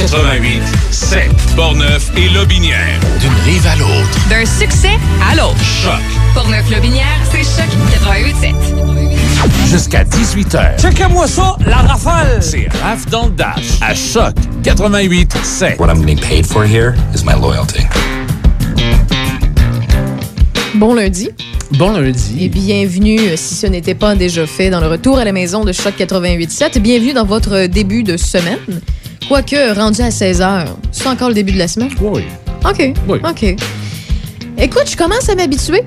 88 7 Portneuf et Lobinière. D'une rive à l'autre. D'un succès à l'autre. Choc. Portneuf-Lobinière, c'est Choc 88 7. Jusqu'à 18h. Checkez-moi ça, la rafale! C'est Raph dans le Dash. À Choc 88 7. What I'm getting paid for here is my loyalty. Bon lundi Bon lundi. et bienvenue, euh, si ce n'était pas déjà fait, dans le retour à la maison de Choc 88.7. Bienvenue dans votre début de semaine. Quoique, rendu à 16h, c'est encore le début de la semaine? Oui. OK. Oui. OK. Écoute, je commence à m'habituer.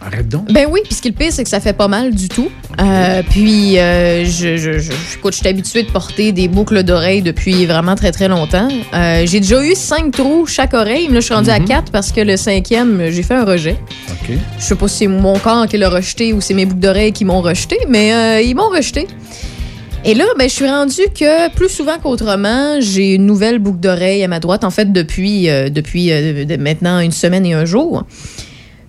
Arrête donc. Ben oui, puis ce qui est le pire, c'est que ça fait pas mal du tout. Euh, puis, euh, je, je, je, écoute, je suis habituée de porter des boucles d'oreilles depuis vraiment très, très longtemps. Euh, j'ai déjà eu cinq trous chaque oreille. mais Là, je suis rendue à quatre parce que le cinquième, j'ai fait un rejet. OK. Je sais pas si c'est mon corps qui l'a rejeté ou c'est mes boucles d'oreilles qui m'ont rejeté, mais ils m'ont rejeté. Et là, ben, je suis rendue que plus souvent qu'autrement, j'ai une nouvelle boucle d'oreille à ma droite, en fait, depuis, euh, depuis euh, maintenant une semaine et un jour.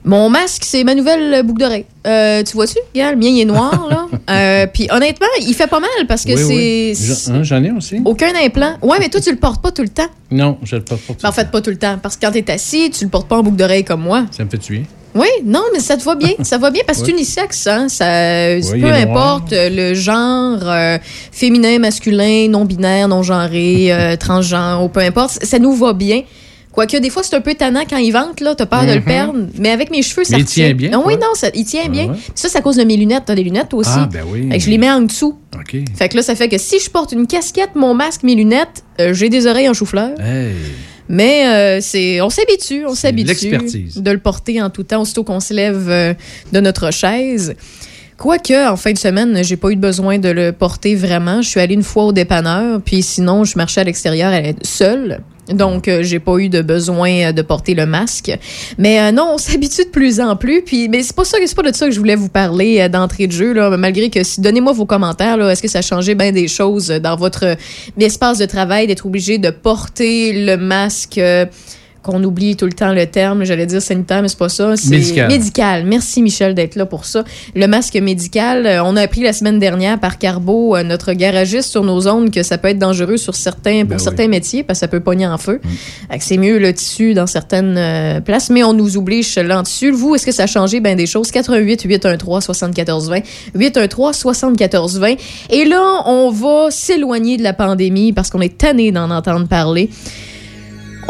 Mon masque, c'est ma nouvelle boucle d'oreille. Euh, tu vois-tu? Regarde, le mien, il est noir, là. Euh, Puis honnêtement, il fait pas mal parce que Oui, c'est... oui. c'est J'en hein, j'en ai aussi? Aucun implant. Ouais, mais toi, tu le portes pas tout le temps. Non, je le porte pas. Ben, en fait, pas tout le temps. Parce que quand t'es assis, tu le portes pas en boucle d'oreille comme moi. Ça me fait tuer. Oui, non, mais ça te va bien. Ça va bien parce que c'est unisexe, hein. Ça, il peu noir. importe euh, le genre euh, féminin, masculin, non-binaire, non-genré, euh, transgenre, ou peu importe, ça nous va bien. Quoique, des fois, c'est un peu tannant quand il vente, là. T'as peur de le Mhm. perdre. Mais avec mes cheveux, ça Mais il retient. tient bien, Non, oui, ouais. non, ça, il tient Ah bien. ouais. Ça, c'est à cause de mes lunettes. T'as des lunettes, toi aussi? Ah, ben oui. Fait que je les mets en dessous. OK. Fait que là, ça fait que si je porte une casquette, mon masque, mes lunettes, euh, j'ai des oreilles en chou-fleur. Hey. Mais euh, c'est, on s'habitue, on s'habitue l'expertise. de le porter en tout temps, aussitôt qu'on se lève euh, de notre chaise. Quoique, en fin de semaine, j'ai pas eu besoin de le porter vraiment. Je suis allée une fois au dépanneur, puis sinon, je marchais à l'extérieur seule. Donc, euh, j'ai pas eu de besoin euh, de porter le masque. Mais euh, non, on s'habitue de plus en plus. Puis, mais c'est pas ça, c'est pas de ça que je voulais vous parler euh, d'entrée de jeu. Là, malgré que, si donnez-moi vos commentaires. Est-ce que ça a changé bien des choses dans votre espace de travail d'être obligé de porter le masque? Qu'on oublie tout le temps le terme, j'allais dire sanitaire, mais c'est pas ça. C'est Médical. Médical. Merci Michel d'être là pour ça. Le masque médical, euh, on a appris la semaine dernière par Carbo, euh, notre garagiste sur nos zones, que ça peut être dangereux sur certains, pour Ben oui. certains métiers, parce que ça peut pogner en feu. Que C'est mieux le tissu dans certaines euh, places, mais on nous oblige là dessus. Vous, est-ce que ça a changé ben des choses? 88 813 74 20 813 74 20 Et là, on va s'éloigner de la pandémie parce qu'on est tanné d'en entendre parler.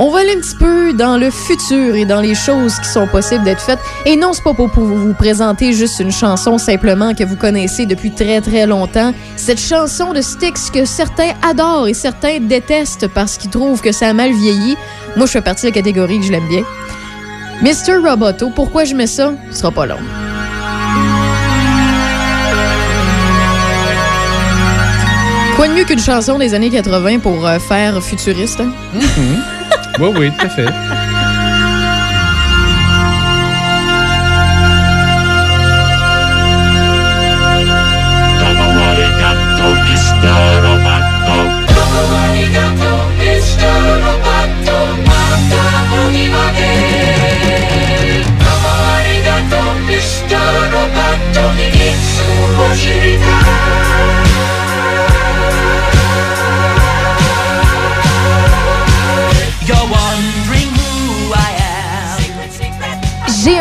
On va aller un petit peu dans le futur et dans les choses qui sont possibles d'être faites. Et non, c'est pas pour vous présenter juste une chanson simplement que vous connaissez depuis très très longtemps. Cette chanson de Styx que certains adorent et certains détestent parce qu'ils trouvent que ça a mal vieilli. Moi, je fais partie de la catégorie que je l'aime bien. Mr. Roboto, pourquoi je mets ça? Ce sera pas long. Quoi de mieux qu'une chanson des années 80 pour euh, faire futuriste? hein? Oui, oui, tout à fait.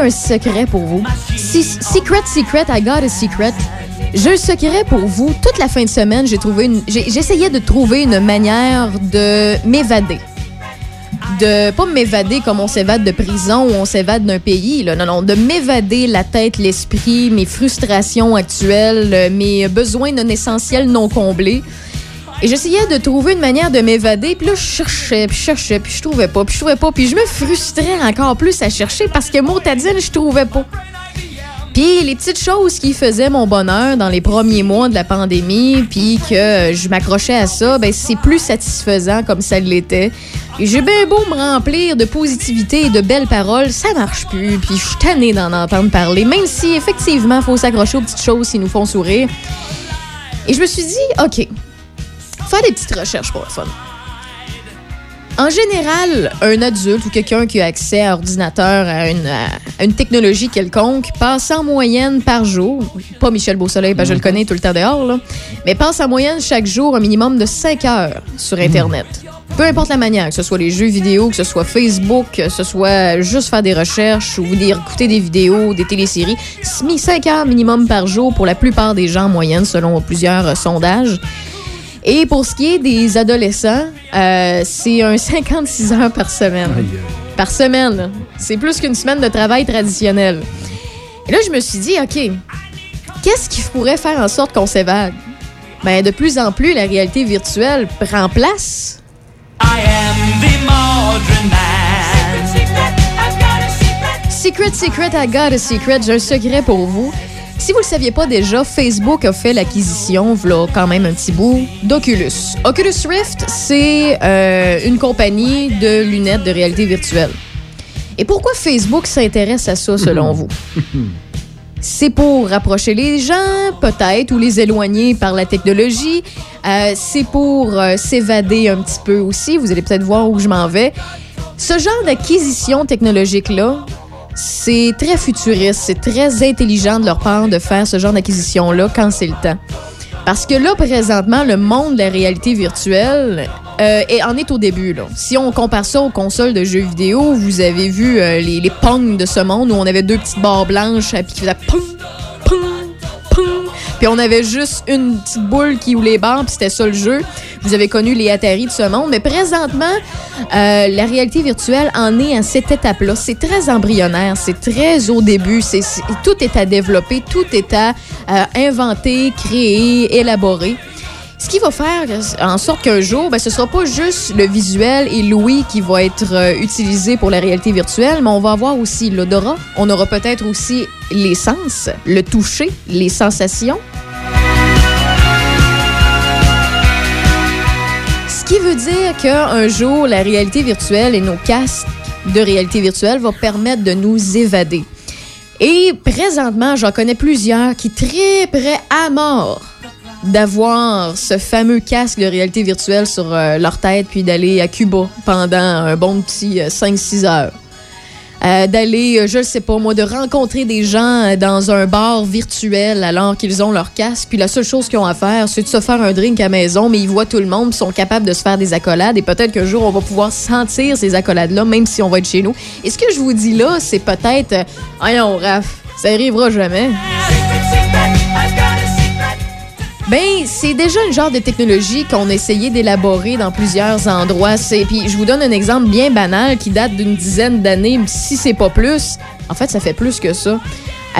Un secret pour vous. Si- secret, secret, I got a secret. J'ai un secret pour vous. Toute la fin de semaine, j'ai trouvé une, j'essayais de trouver une manière de m'évader. De pas m'évader comme on s'évade de prison ou on s'évade d'un pays. Là. Non, non, de m'évader la tête, l'esprit, mes frustrations actuelles, euh, mes besoins non essentiels non comblés. Et j'essayais de trouver une manière de m'évader, puis là, je cherchais, puis je cherchais, puis je trouvais pas, puis je trouvais pas, puis je me frustrais encore plus à chercher parce que motadine, je trouvais pas. Puis les petites choses qui faisaient mon bonheur dans les premiers mois de la pandémie, puis que je m'accrochais à ça, ben c'est plus satisfaisant comme ça l'était. Et j'ai bien beau me remplir de positivité et de belles paroles, ça marche plus, puis je suis tannée d'en entendre parler, même si effectivement, faut s'accrocher aux petites choses qui nous font sourire. Et je me suis dit, OK, faire des petites recherches pour le fun. En général, un adulte ou quelqu'un qui a accès à ordinateur, à une, à une technologie quelconque, passe en moyenne par jour, pas Michel Beausoleil, parce que je le connais tout le temps dehors, là, mais passe en moyenne chaque jour un minimum de 5 heures sur Internet. peu importe la manière, que ce soit les jeux vidéo, que ce soit Facebook, que ce soit juste faire des recherches ou écouter des vidéos, des téléséries, c'est mis 5 heures minimum par jour pour la plupart des gens en moyenne, selon plusieurs euh, sondages. Et pour ce qui est des adolescents, euh, c'est un 56 heures par semaine. Par semaine. C'est plus qu'une semaine de travail traditionnel. Et là, je me suis dit, OK, qu'est-ce qui pourrait faire en sorte qu'on s'évade? Ben, de plus en plus, la réalité virtuelle prend place. Secret, secret, I got a secret. J'ai un secret pour vous. Si vous ne le saviez pas déjà, Facebook a fait l'acquisition, voilà quand même un petit bout, d'Oculus. Oculus Rift, c'est euh, une compagnie de lunettes de réalité virtuelle. Et pourquoi Facebook s'intéresse à ça, selon vous? C'est pour rapprocher les gens, peut-être, ou les éloigner par la technologie. Euh, c'est pour euh, s'évader un petit peu aussi. Vous allez peut-être voir où je m'en vais. Ce genre d'acquisition technologique-là, c'est très futuriste, c'est très intelligent de leur part de faire ce genre d'acquisition-là quand c'est le temps. Parce que là, présentement, le monde de la réalité virtuelle euh, en est au début. Si on compare ça aux consoles de jeux vidéo, vous avez vu euh, les, pongs de ce monde où on avait deux petites barres blanches puis qui faisaient. Puis on avait juste une petite boule qui les barres, puis c'était ça le jeu. Vous avez connu les Atari de ce monde. Mais présentement, euh, la réalité virtuelle en est à cette étape-là. C'est très embryonnaire, c'est très au début. C'est, tout est à développer, tout est à euh, inventer, créer, élaborer. Ce qui va faire en sorte qu'un jour, ben, ce sera pas juste le visuel et l'ouïe qui va être euh, utilisé pour la réalité virtuelle, mais on va avoir aussi l'odorat. On aura peut-être aussi les sens, le toucher, les sensations. Ce qui veut dire qu'un jour, la réalité virtuelle et nos casques de réalité virtuelle vont permettre de nous évader. Et présentement, j'en connais plusieurs qui tripperaient à mort d'avoir ce fameux casque de réalité virtuelle sur euh, leur tête puis d'aller à Cuba pendant un bon petit 5-6 euh, heures. Euh, d'aller, je ne sais pas moi, de rencontrer des gens dans un bar virtuel alors qu'ils ont leur casque. Puis la seule chose qu'ils ont à faire, c'est de se faire un drink à maison, mais ils voient tout le monde, sont capables de se faire des accolades. Et peut-être qu'un jour, on va pouvoir sentir ces accolades-là, même si on va être chez nous. Et ce que je vous dis là, c'est peut-être, voyons, Raph, ça arrivera jamais. Ben, c'est déjà une genre de technologie qu'on a essayé d'élaborer dans plusieurs endroits. Puis je vous donne un exemple bien banal qui date d'une dizaine d'années, si c'est pas plus. En fait, ça fait plus que ça.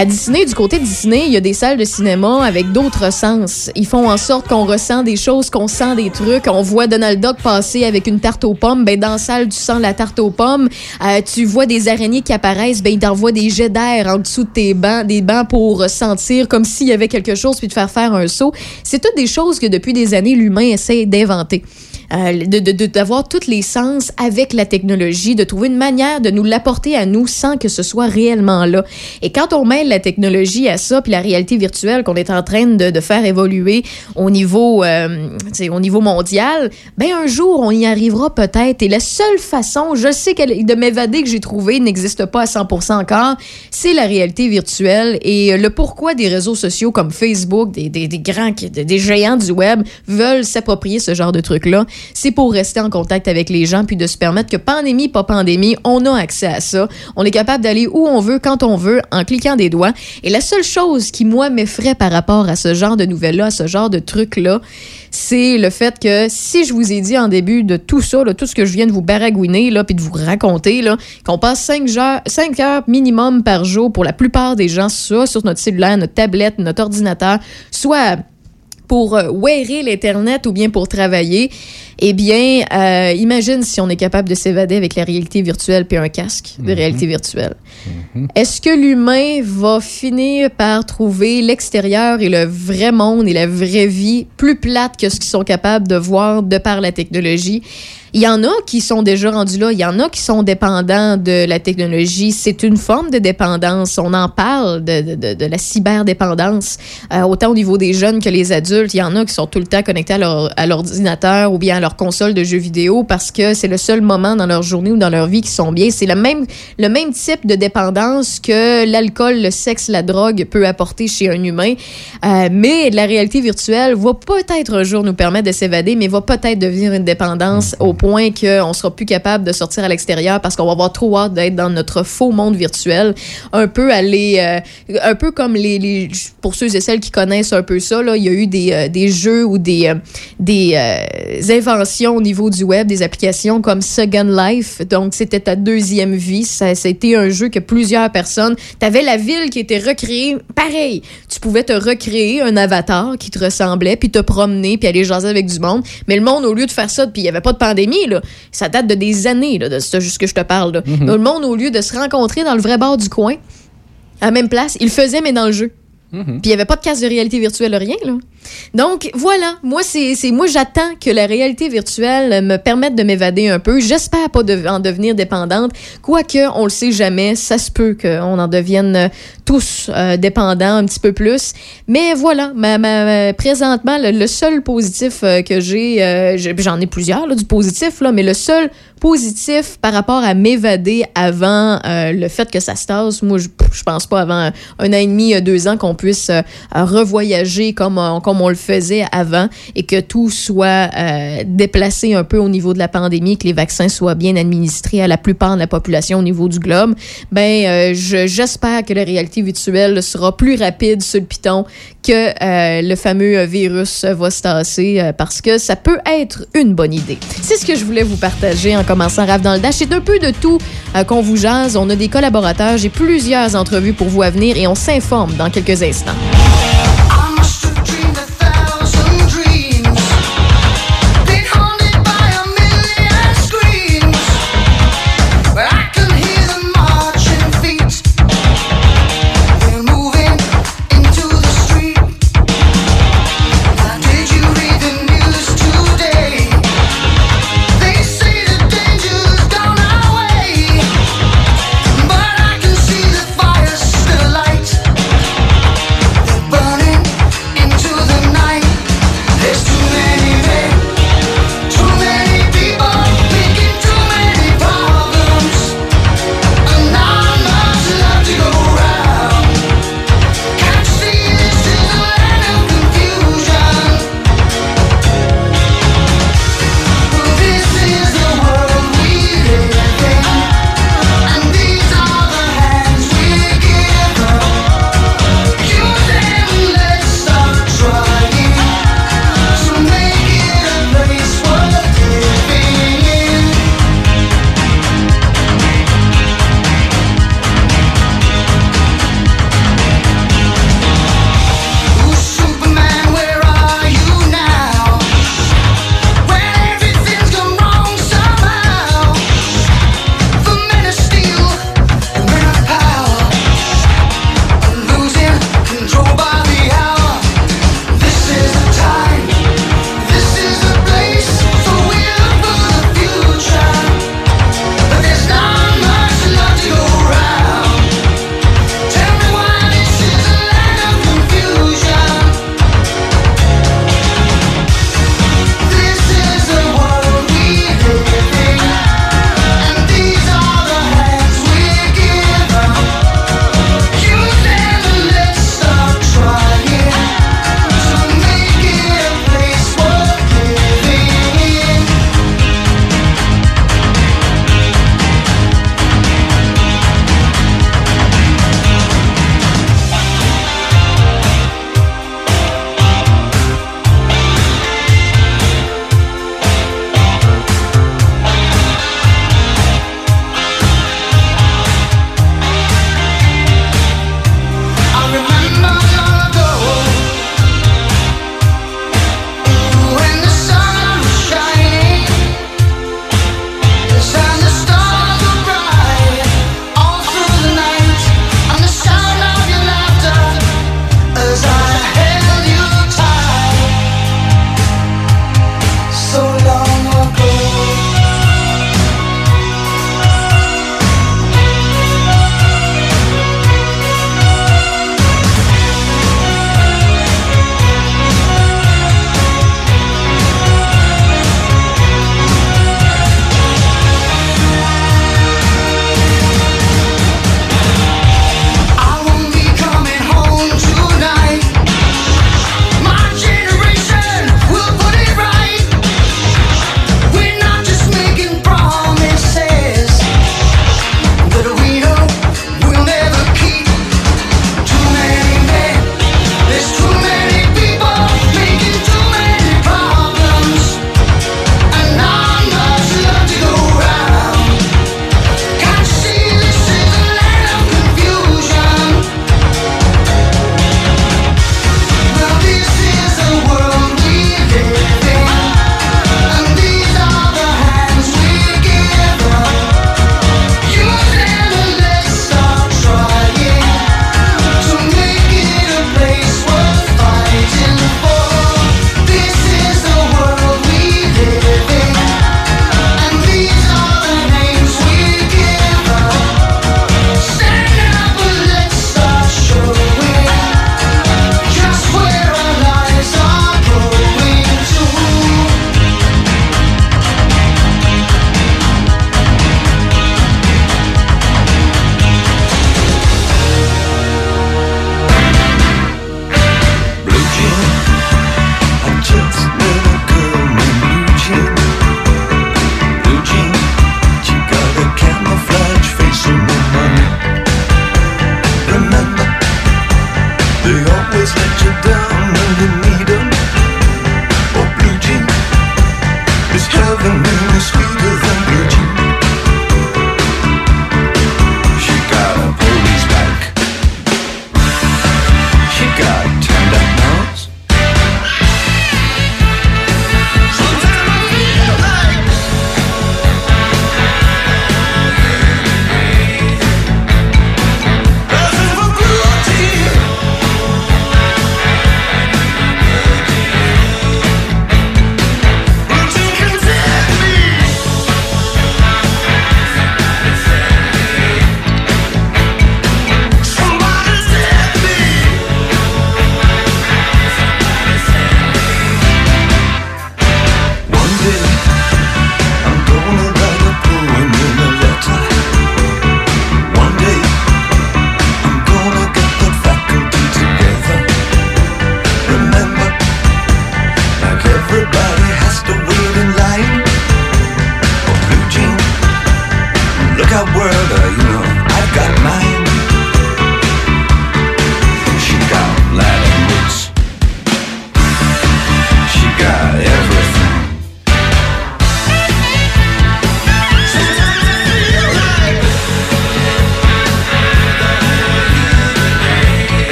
À Disney, du côté de Disney, il y a des salles de cinéma avec d'autres sens. Ils font en sorte qu'on ressent des choses, qu'on sent des trucs. On voit Donald Duck passer avec une tarte aux pommes. Ben, dans la salle, tu sens la tarte aux pommes. Euh, tu vois des araignées qui apparaissent. Ben, ils t'envoient des jets d'air en dessous de tes bancs, des bancs pour sentir comme s'il y avait quelque chose puis te faire faire un saut. C'est toutes des choses que depuis des années, l'humain essaie d'inventer. Euh, d'avoir de, tous les sens avec la technologie, de trouver une manière de nous l'apporter à nous sans que ce soit réellement là. Et quand on mêle la technologie à ça, puis la réalité virtuelle qu'on est en train de, de faire évoluer au niveau, euh, au niveau mondial, ben un jour, on y arrivera peut-être. Et la seule façon, je sais que de m'évader que j'ai trouvé n'existe pas à 100% encore, c'est la réalité virtuelle et le pourquoi des réseaux sociaux comme Facebook, des, des, des grands, des, des géants du web veulent s'approprier ce genre de trucs-là c'est pour rester en contact avec les gens puis de se permettre que pandémie, pas pandémie, on a accès à ça. On est capable d'aller où on veut, quand on veut, en cliquant des doigts. Et la seule chose qui, moi, m'effraie par rapport à ce genre de nouvelles-là, à ce genre de trucs-là, c'est le fait que si je vous ai dit en début de tout ça, tout ce que je viens de vous baragouiner, puis de vous raconter, qu'on passe 5 heures, 5 heures minimum par jour pour la plupart des gens, soit sur notre cellulaire, notre tablette, notre ordinateur, soit pour euh, wearer l'Internet ou bien pour travailler, eh bien, euh, imagine si on est capable de s'évader avec la réalité virtuelle puis un casque de mhm. réalité virtuelle. Mhm. Est-ce que l'humain va finir par trouver l'extérieur et le vrai monde et la vraie vie plus plate que ce qu'ils sont capables de voir de par la technologie? Il y en a qui sont déjà rendus là, il y en a qui sont dépendants de la technologie. C'est une forme de dépendance. On en parle de, de, de la cyberdépendance, euh, autant au niveau des jeunes que les adultes il y en a qui sont tout le temps connectés à leur à l'ordinateur ou bien à leur console de jeux vidéo parce que c'est le seul moment dans leur journée ou dans leur vie qui sont bien. C'est le même le même type de dépendance que l'alcool, le sexe, la drogue peut apporter chez un humain. Euh, mais la réalité virtuelle va peut-être un jour nous permettre de s'évader, mais va peut-être devenir une dépendance au point qu'on sera plus capable de sortir à l'extérieur parce qu'on va avoir trop hâte d'être dans notre faux monde virtuel. Un peu aller, euh, un peu comme les, les, pour ceux et celles qui connaissent un peu ça, là, il y a eu des, euh, des jeux ou des, des euh, au niveau du web, des applications comme Second Life. Donc, c'était ta deuxième vie. Ça, c'était un jeu que plusieurs personnes. T'avais la ville qui était recréée. Pareil, tu pouvais te recréer un avatar qui te ressemblait, puis te promener, puis aller jaser avec du monde. Mais le monde, au lieu de faire ça, puis il y avait pas de pandémie, là, ça date de des années, là, de juste que je te parle. Là. Mhm. Mais Le monde, au lieu de se rencontrer dans le vrai bar du coin, à la même place, il faisait, mais dans le jeu. Mhm. Puis il n'y avait pas de casque de réalité virtuelle, rien, là. Donc, voilà. Moi, c'est, moi, j'attends que la réalité virtuelle me permette de m'évader un peu. J'espère pas en devenir dépendante. Quoique, on le sait jamais. Ça se peut qu'on en devienne euh, tous euh, dépendants un petit peu plus. Mais voilà. Ma, présentement, le, seul positif euh, que j'ai, euh, j'en ai plusieurs, là, du positif, là, mais le seul positif par rapport à m'évader avant euh, le fait que ça se tasse, moi, je, pense pas avant un, an et demi, euh, deux ans qu'on puisse euh, revoyager comme, on- le faisait avant et que tout soit déplacé un peu au niveau de la pandémie, que les vaccins soient bien administrés à la plupart de la population au niveau du globe, ben je- j'espère que la réalité virtuelle sera plus rapide sur le piton que euh, le fameux virus va se tasser euh, parce que ça peut être une bonne idée. C'est ce que je voulais vous partager en commençant Rave dans le Dash. C'est un peu de tout euh, qu'on vous jase. On a des collaborateurs, j'ai plusieurs entrevues pour vous à venir et on s'informe dans quelques instants.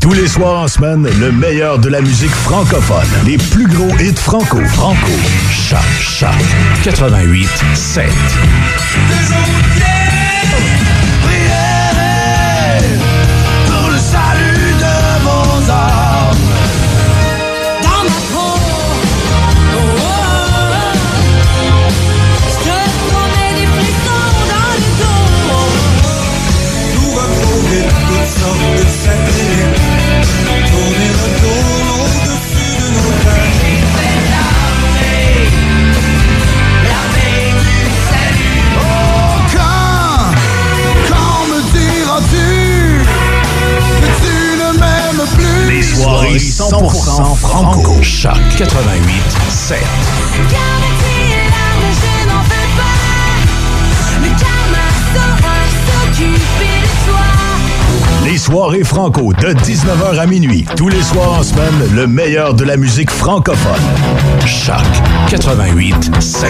Tous les soirs en semaine, le meilleur de la musique francophone. Les plus gros hits franco. Franco. Choc, choc 88 7. Les soirées 100% franco. Choc 88 7. Soirées franco de 19h à minuit. Tous les soirs en semaine, le meilleur de la musique francophone. Choc 88 7.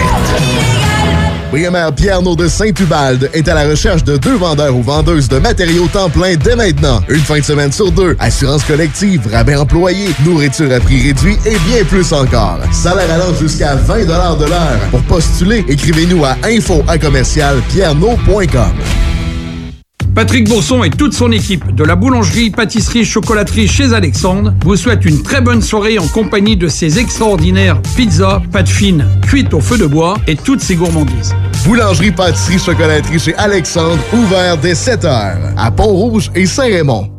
Brigamère Pierre de Saint-Ubalde est à la recherche de deux vendeurs ou vendeuses de matériaux temps plein dès maintenant. Une fin de semaine sur deux. Assurance collective, rabais employés, nourriture à prix réduit et bien plus encore. Salaire allant jusqu'à 20 de l'heure. Pour postuler, écrivez-nous à info à. Patrick Bourson et toute son équipe de la boulangerie, pâtisserie, chocolaterie chez Alexandre vous souhaitent une très bonne soirée en compagnie de ces extraordinaires pizzas, pâtes fines, cuites au feu de bois et toutes ces gourmandises. Boulangerie, pâtisserie, chocolaterie chez Alexandre, ouvert dès 7h à Pont-Rouge et Saint-Raymond.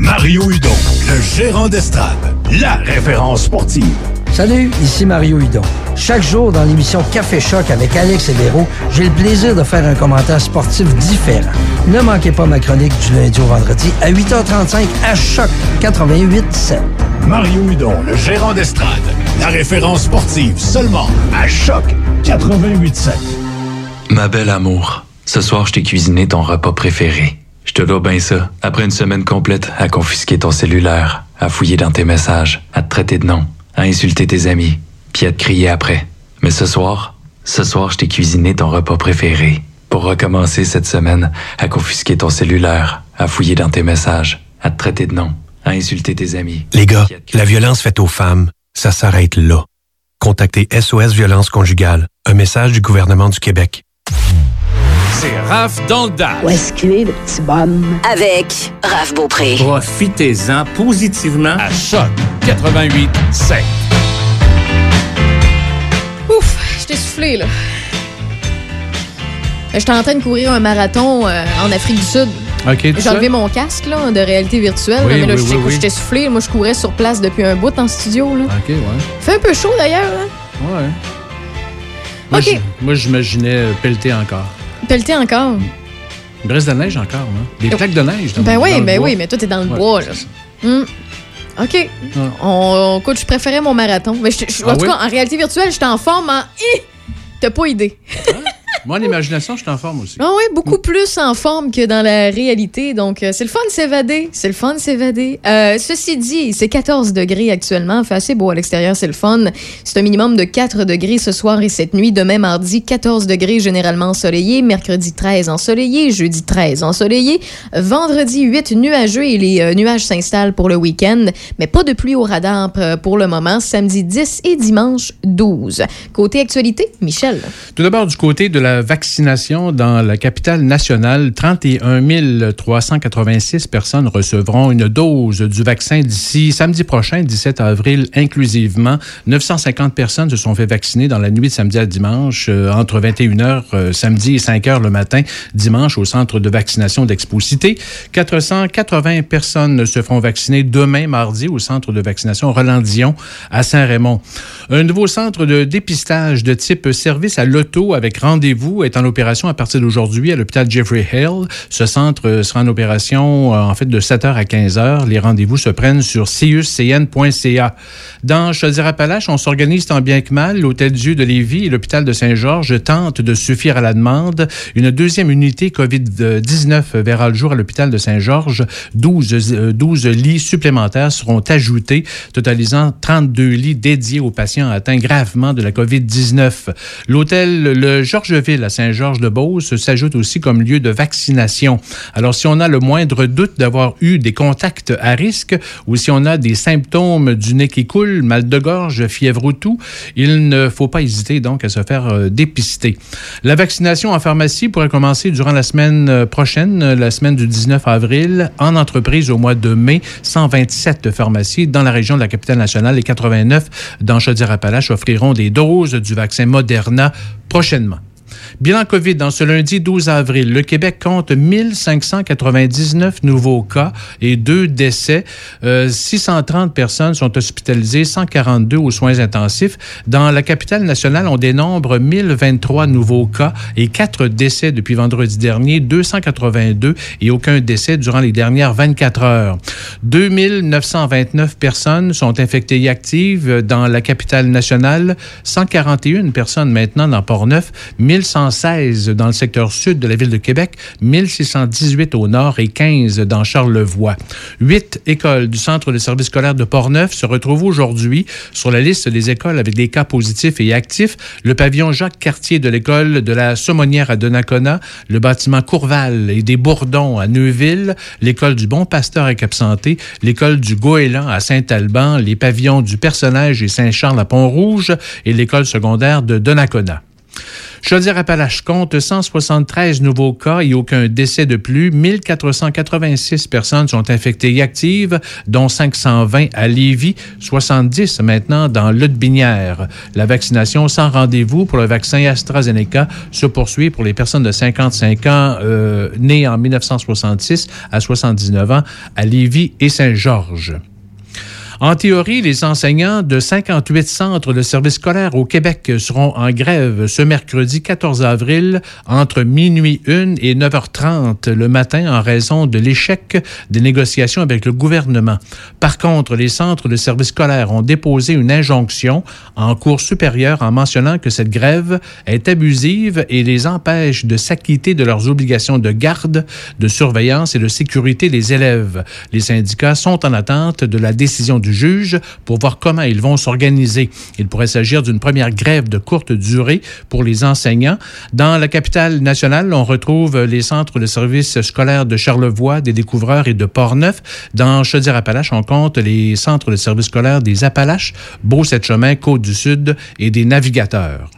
Mario Hudon, le gérant d'estrade. La référence sportive. Salut, ici Mario Hudon. Chaque jour dans l'émission Café Choc avec Alex et Véro, j'ai le plaisir de faire un commentaire sportif différent. Ne manquez pas ma chronique du lundi au vendredi à 8h35 à Choc 88.7. Mario Hudon, le gérant d'estrade. La référence sportive seulement à Choc 88.7. Ma belle amour, ce soir, je t'ai cuisiné ton repas préféré. Je te dois bien ça. Après une semaine complète à confisquer ton cellulaire, à fouiller dans tes messages, à te traiter de nom, à insulter tes amis, puis à te crier après. Mais ce soir, ce soir, je t'ai cuisiné ton repas préféré. Pour recommencer cette semaine à confisquer ton cellulaire, à fouiller dans tes messages, à te traiter de nom, à insulter tes amis. Les gars, la violence faite aux femmes, ça s'arrête là. Contactez SOS Violence Conjugale, un message du gouvernement du Québec. C'est Raph dans le dash. Où est-ce qu'il est, le petit bonhomme? Avec Raph Beaupré. Profitez-en positivement à Choc 88 7. Ouf, je t'ai soufflé, là. J'étais en train de courir un marathon euh, en Afrique du Sud. OK, tout J'ai enlevé mon casque là, de réalité virtuelle, Oui, là, mais là, oui, je t'ai- oui, t'ai soufflé. Moi, je courais sur place depuis un bout en studio. Là. OK, ouais. fait un peu chaud d'ailleurs. Là. Ouais. Moi, OK. Moi, j'imaginais euh, pelleter encore. Pelleté encore. Il reste de la neige encore, là. Des plaques de neige. dans- Ben dans oui, le ben bois. oui, mais toi, t'es dans le Ouais, bois. Là. Hum. OK. On, écoute, je préférais mon marathon. Mais je, je- en Ah tout oui? cas, en réalité virtuelle, j'étais en forme en. Hi! T'as pas idée. Moi, en imagination, je suis en forme aussi. Ah oui, beaucoup plus en forme que dans la réalité. Donc, euh, c'est le fun de s'évader. C'est le fun de s'évader. Euh, ceci dit, c'est 14 degrés actuellement. fait assez beau à l'extérieur, c'est le fun. C'est un minimum de 4 degrés ce soir et cette nuit. Demain, mardi, 14 degrés généralement ensoleillé. Mercredi, 13 ensoleillé. Jeudi, 13 ensoleillé. Vendredi, 8 nuageux et les euh, nuages s'installent pour le week-end. Mais pas de pluie au radar pour le moment. Samedi, 10 et dimanche, 12. Côté actualité, Michel. Tout d'abord, du côté de la vaccination dans la capitale nationale. 31 386 personnes recevront une dose du vaccin d'ici samedi prochain, 17 avril inclusivement. 950 personnes se sont fait vacciner dans la nuit de samedi à dimanche, euh, entre 21h euh, samedi et 5h le matin dimanche au centre de vaccination d'Exposité. 480 personnes se feront vacciner demain mardi au centre de vaccination Roland-Dion à Saint-Raymond. Un nouveau centre de dépistage de type service à l'auto avec rendez-vous est en opération à partir d'aujourd'hui à l'hôpital Jeffrey Hill. Ce centre euh, sera en opération euh, en fait de 7h à 15h. Les rendez-vous se prennent sur ciuscn.ca. Dans Chaudière-Appalaches, on s'organise tant bien que mal. L'Hôtel Dieu de Lévis et l'hôpital de Saint-Georges tentent de suffire à la demande. Une deuxième unité COVID-19 verra le jour à l'hôpital de Saint-Georges. 12, euh, 12 lits supplémentaires seront ajoutés, totalisant 32 lits dédiés aux patients atteints gravement de la COVID-19. L'hôtel Le Georgeville à Saint-Georges-de-Beauce s'ajoute aussi comme lieu de vaccination. Alors, si on a le moindre doute d'avoir eu des contacts à risque ou si on a des symptômes du nez qui coule, mal de gorge, fièvre ou tout, il ne faut pas hésiter donc à se faire euh, dépister. La vaccination en pharmacie pourrait commencer durant la semaine euh, prochaine, la semaine du 19 avril, en entreprise au mois de mai. 127 pharmacies dans la région de la capitale nationale et 89 dans Chaudière-Appalaches offriront des doses du vaccin Moderna prochainement. Bilan COVID dans ce lundi 12 avril. Le Québec compte 1599 nouveaux cas et deux décès. Euh, 630 personnes sont hospitalisées, 142 aux soins intensifs. Dans la capitale nationale, on dénombre 1023 nouveaux cas et quatre décès depuis vendredi dernier, 282 et aucun décès durant les dernières 24 heures. 2929 personnes sont infectées et actives dans la capitale nationale, 141 personnes maintenant dans Port-Neuf, 1116 dans le secteur sud de la ville de Québec, 1618 au nord et 15 dans Charlevoix. Huit écoles du centre de service scolaire de Portneuf se retrouvent aujourd'hui sur la liste des écoles avec des cas positifs et actifs. Le pavillon Jacques Cartier de l'école de la Saumonière à Donnacona, le bâtiment Courval et des Bourdons à Neuville, l'école du Bon Pasteur à Cap-Santé, l'école du Goéland à Saint-Alban, les pavillons du Personnage et Saint-Charles à Pont-Rouge et l'école secondaire de Donnacona. Chaudière-Appalaches compte 173 nouveaux cas et aucun décès de plus. 1486 personnes sont infectées et actives, dont 520 à Lévis, 70 maintenant dans Lotbinière. La vaccination sans rendez-vous pour le vaccin AstraZeneca se poursuit pour les personnes de 55 ans euh, nées en 1966 à 79 ans à Lévis et Saint-Georges. En théorie, les enseignants de 58 centres de services scolaires au Québec seront en grève ce mercredi 14 avril entre minuit 1 et 9h30 le matin en raison de l'échec des négociations avec le gouvernement. Par contre, les centres de services scolaires ont déposé une injonction en cours supérieur en mentionnant que cette grève est abusive et les empêche de s'acquitter de leurs obligations de garde, de surveillance et de sécurité des élèves. Les syndicats sont en attente de la décision du juge pour voir comment ils vont s'organiser. Il pourrait s'agir d'une première grève de courte durée pour les enseignants. Dans la capitale nationale, on retrouve les centres de services scolaires de Charlevoix, des Découvreurs et de Portneuf. Dans Chaudière-Appalaches, on compte les centres de services scolaires des Appalaches, Beau-Sept-Chemin, Côte-du-Sud et des Navigateurs.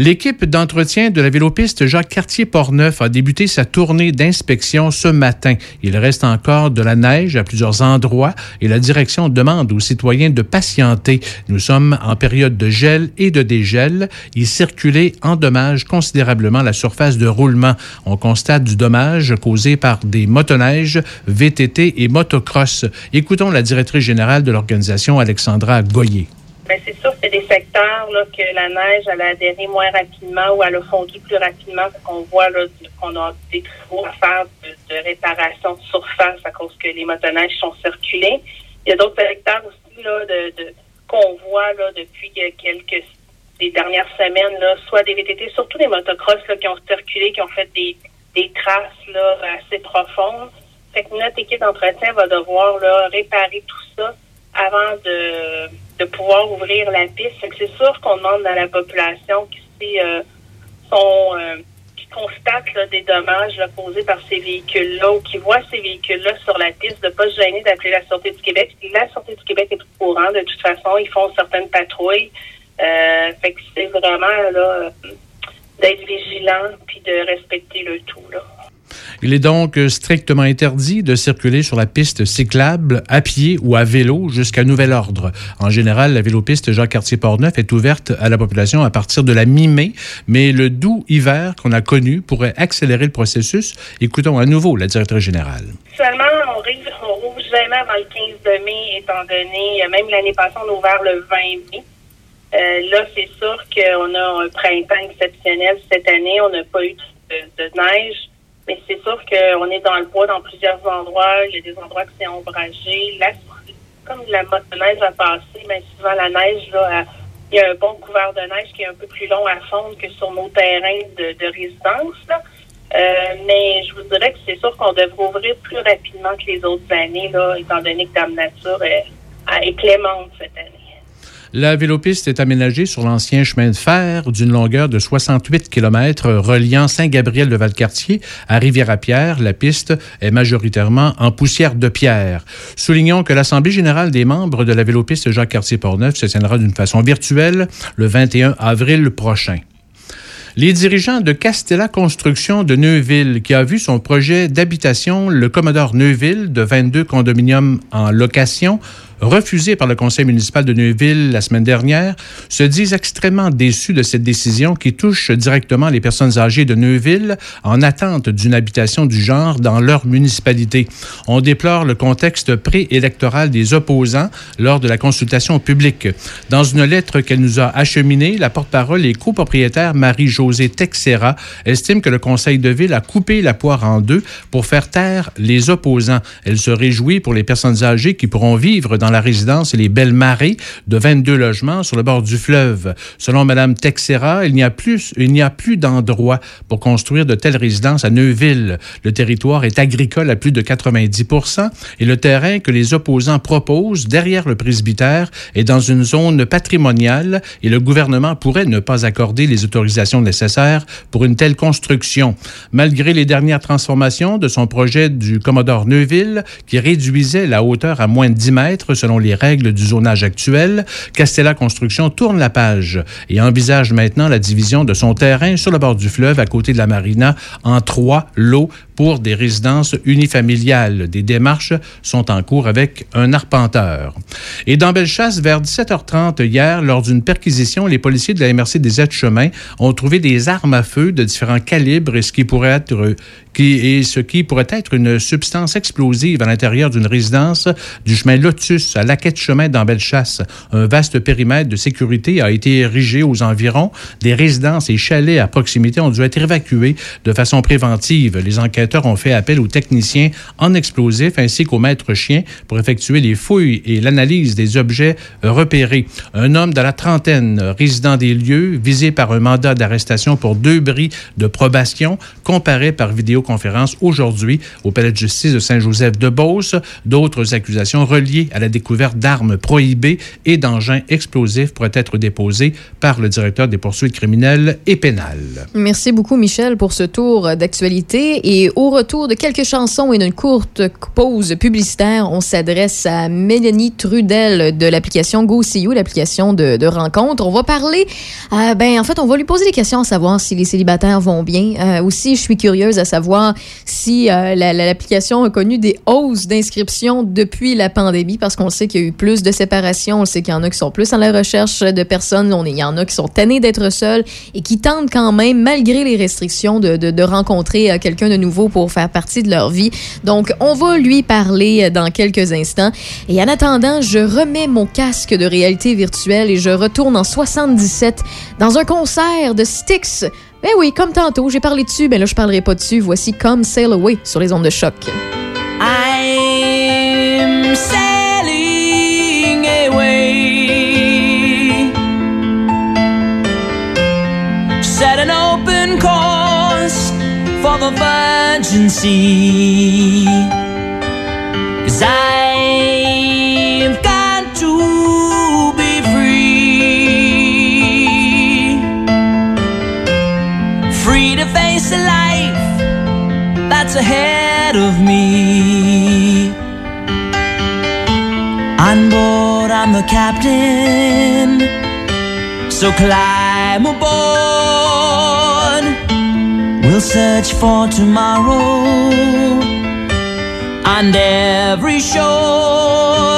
L'équipe d'entretien de la vélopiste Jacques Cartier-Portneuf a débuté sa tournée d'inspection ce matin. Il reste encore de la neige à plusieurs endroits et la direction demande aux citoyens de patienter. Nous sommes en période de gel et de dégel. Y circuler endommage considérablement la surface de roulement. On constate du dommage causé par des motoneiges, VTT et motocross. Écoutons la directrice générale de l'organisation, Alexandra Goyer. Ben, c'est sûr, c'est des secteurs là, que la neige elle a adhéré moins rapidement ou elle a fondu plus rapidement. qu'on voit là, qu'on a des travaux à faire de, de réparation de surface à cause que les motoneiges sont circulés. Il y a d'autres secteurs aussi là, de, de, qu'on voit là, depuis quelques des dernières semaines, là, soit des VTT, surtout des motocross là, qui ont circulé, qui ont fait des, des traces là, assez profondes. Fait que notre équipe d'entretien va devoir là, réparer tout ça avant de, de pouvoir ouvrir la piste. C'est sûr qu'on demande à la population qui euh, sont euh, qui constatent là, des dommages là, causés par ces véhicules-là ou qui voient ces véhicules-là sur la piste de ne pas se gêner d'appeler la Sûreté du Québec. La Sûreté du Québec est au courant. De toute façon, ils font certaines patrouilles. Euh, fait que c'est vraiment là d'être vigilant puis de respecter le tout. Là. Il est donc strictement interdit de circuler sur la piste cyclable à pied ou à vélo jusqu'à nouvel ordre. En général, la vélopiste Jacques-Cartier-Portneuf est ouverte à la population à partir de la mi-mai, mais le doux hiver qu'on a connu pourrait accélérer le processus. Écoutons à nouveau la directrice générale. Seulement, on rouvre, jamais avant le 15 de mai, étant donné, euh, même l'année passée, on a ouvert le 20 mai. Euh, là, c'est sûr qu'on a un printemps exceptionnel cette année. On n'a pas eu de neige. Mais c'est sûr qu'on est dans le bois dans plusieurs endroits. Il y a des endroits qui sont ombragés. Là, comme la motoneige a passé, mais souvent la neige, il y a un bon couvert de neige qui est un peu plus long à fondre que sur nos terrains de, de résidence. Euh, mais je vous dirais que c'est sûr qu'on devrait ouvrir plus rapidement que les autres années, là, étant donné que Dame Nature est, est clémente cette année. La vélopiste est aménagée sur l'ancien chemin de fer d'une longueur de 68 km reliant Saint-Gabriel de Valcartier à Rivière-à-Pierre. La piste est majoritairement en poussière de pierre. Soulignons que l'Assemblée générale des membres de la vélopiste Jacques-Cartier-Portneuf se tiendra d'une façon virtuelle le 21 avril prochain. Les dirigeants de Castella Construction de Neuville, qui a vu son projet d'habitation, le Commodore Neuville, de 22 condominiums en location, refusé par le conseil municipal de Neuville la semaine dernière, se disent extrêmement déçus de cette décision qui touche directement les personnes âgées de Neuville en attente d'une habitation du genre dans leur municipalité. On déplore le contexte préélectoral des opposants lors de la consultation publique. Dans une lettre qu'elle nous a acheminée, la porte-parole et copropriétaire Marie-Josée Texera estime que le conseil de ville a coupé la poire en deux pour faire taire les opposants. Elle se réjouit pour les personnes âgées qui pourront vivre dans la résidence Les Belles Marées de 22 logements sur le bord du fleuve. Selon Mme Texera, il n'y a plus, plus d'endroit pour construire de telles résidences à Neuville. Le territoire est agricole à plus de 90% et le terrain que les opposants proposent derrière le presbytère est dans une zone patrimoniale et le gouvernement pourrait ne pas accorder les autorisations nécessaires pour une telle construction. Malgré les dernières transformations de son projet du Commodore Neuville, qui réduisait la hauteur à moins de 10 mètres selon les règles du zonage actuel, Castella Construction tourne la page et envisage maintenant la division de son terrain sur le bord du fleuve à côté de la marina en trois lots pour des résidences unifamiliales. Des démarches sont en cours avec un arpenteur. Et dans Bellechasse, vers 17h30 hier, lors d'une perquisition, les policiers de la MRC des aides-chemins ont trouvé des armes à feu de différents calibres et ce qui pourrait être une substance explosive à l'intérieur d'une résidence du chemin Lotus à Laquette-Chemin dans Bellechasse. Un vaste périmètre de sécurité a été érigé aux environs. Des résidences et chalets à proximité ont dû être évacués de façon préventive. Les enquêteurs ont fait appel aux techniciens en explosifs ainsi qu'aux maîtres chiens pour effectuer les fouilles et l'analyse des objets repérés. Un homme de la trentaine, résident des lieux, visé par un mandat d'arrestation pour deux bris de probation, comparaît par vidéoconférence aujourd'hui au palais de justice de Saint-Joseph-de-Beauce. D'autres accusations reliées à la découverte d'armes prohibées et d'engins explosifs pourraient être déposées par le directeur des poursuites criminelles et pénales. Merci beaucoup, Michel, pour ce tour d'actualité. Et au retour de quelques chansons et d'une courte pause publicitaire, on s'adresse à Mélanie Trudel de l'application GoSeeYou, l'application de, de rencontre. On va parler, euh, ben, en fait, on va lui poser des questions à savoir si les célibataires vont bien. Euh, aussi, je suis curieuse à savoir si euh, la- la- l'application a connu des hausses d'inscriptions depuis la pandémie, parce qu'on sait qu'il y a eu plus de séparations. On sait qu'il y en a qui sont plus à la recherche de personnes. Il y en a qui sont tannés d'être seuls et qui tentent quand même, malgré les restrictions, de rencontrer euh, quelqu'un de nouveau pour faire partie de leur vie. Donc, on va lui parler euh, dans quelques instants. Et en attendant, je remets mon casque de réalité virtuelle et je retourne en 77 dans un concert de Styx. Ben oui, comme tantôt, j'ai parlé dessus, ben là, je parlerai pas dessus. Voici Come Sail Away sur les ondes de choc. I'm sailing away. Set an open course for the sea. Cause I've got to be free. Free to face a life that's ahead of me. On board, I'm the captain. So climb aboard. We'll search for tomorrow on every shore,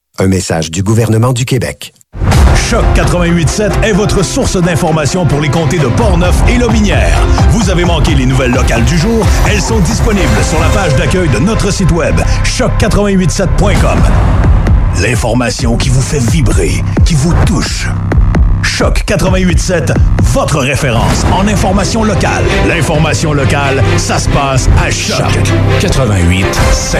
Un message du gouvernement du Québec. Choc 88.7 est votre source d'information pour les comtés de Portneuf et Lobinière. Vous avez manqué les nouvelles locales du jour? Elles sont disponibles sur la page d'accueil de notre site web choc887.com. L'information qui vous fait vibrer, qui vous touche. Choc 88.7, votre référence en information locale. L'information locale, ça se passe à Choc 88.7.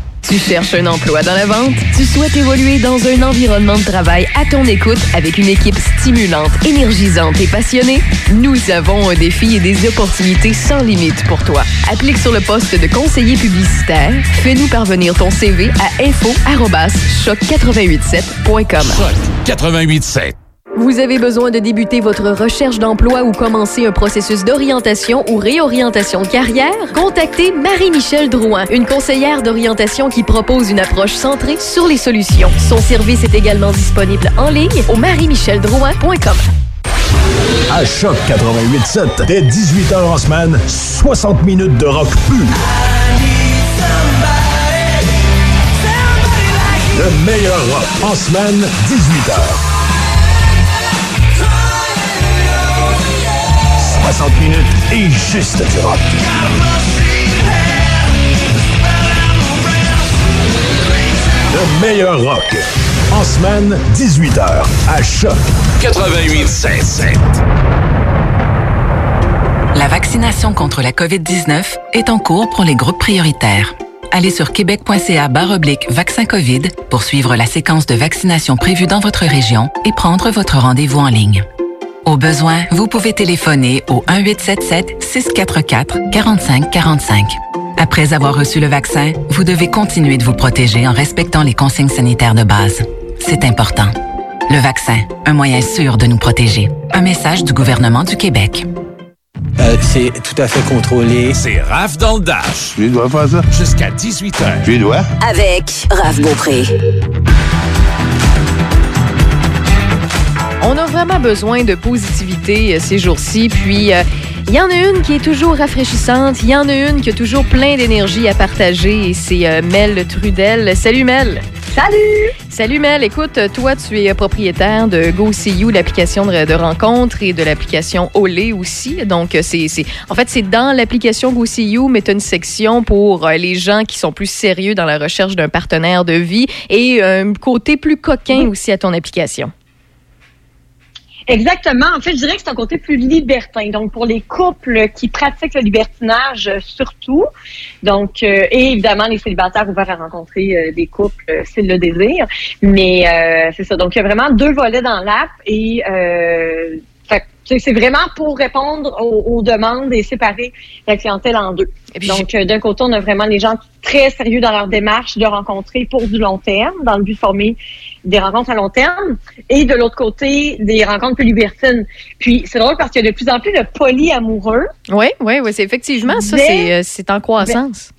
Tu cherches un emploi dans la vente? Tu souhaites évoluer dans un environnement de travail à ton écoute avec une équipe stimulante, énergisante et passionnée? Nous avons un défi et des opportunités sans limite pour toi. Applique sur le poste de conseiller publicitaire. Fais-nous parvenir ton CV à info-choc887.com. 88.7. Vous avez besoin de débuter votre recherche d'emploi ou commencer un processus d'orientation ou réorientation de carrière? Contactez Marie-Michel Drouin, une conseillère d'orientation qui propose une approche centrée sur les solutions. Son service est également disponible en ligne au marie-micheldrouin.com. À Choc 88.7, dès 18h en semaine, 60 minutes de rock pur. Le meilleur rock en semaine, 18h. 60 minutes et juste du rock. Le meilleur rock. En semaine, 18h, à Choc. 88.7. La vaccination contre la COVID-19 est en cours pour les groupes prioritaires. Allez sur québec.ca oblique vaccin COVID pour suivre la séquence de vaccination prévue dans votre région et prendre votre rendez-vous en ligne. Au besoin, vous pouvez téléphoner au 1-877-644-4545. Après avoir reçu le vaccin, vous devez continuer de vous protéger en respectant les consignes sanitaires de base. C'est important. Le vaccin, un moyen sûr de nous protéger. Un message du gouvernement du Québec. Euh, c'est tout à fait contrôlé. C'est Raph dans le Dash. Tu dois faire ça? Jusqu'à 18h. Tu dois? Avec Raph Beaupré. On a vraiment besoin de positivité euh, ces jours-ci. Puis, euh, il y en a une qui est toujours rafraîchissante. Il y en a une qui a toujours plein d'énergie à partager. Et c'est euh, Mel Trudel. Salut, Mel. Salut! Salut, Mel. Écoute, toi, tu es propriétaire de GoCU, l'application de, de rencontre, et de l'application Olé aussi. Donc, c'est, c'est- en fait, c'est dans l'application GoCU, mais tu as une section pour euh, les gens qui sont plus sérieux dans la recherche d'un partenaire de vie et un côté plus coquin aussi à ton application. Exactement. En fait, je dirais que c'est un côté plus libertin. Donc, pour les couples qui pratiquent le libertinage, euh, surtout. Donc, euh, et évidemment, les célibataires ouverts à rencontrer euh, des couples euh, s'ils le désirent. Mais euh, c'est ça. Donc, il y a vraiment deux volets dans l'app et euh, c'est vraiment pour répondre aux, aux demandes et séparer la clientèle en deux. Donc, d'un côté, on a vraiment les gens très sérieux dans leur démarche de rencontrer pour du long terme, dans le but de former des rencontres à long terme, et de l'autre côté, des rencontres plus libertines. Puis, c'est drôle parce qu'il y a de plus en plus de polyamoureux. Oui, oui, oui, c'est effectivement ça, euh, c'est en croissance.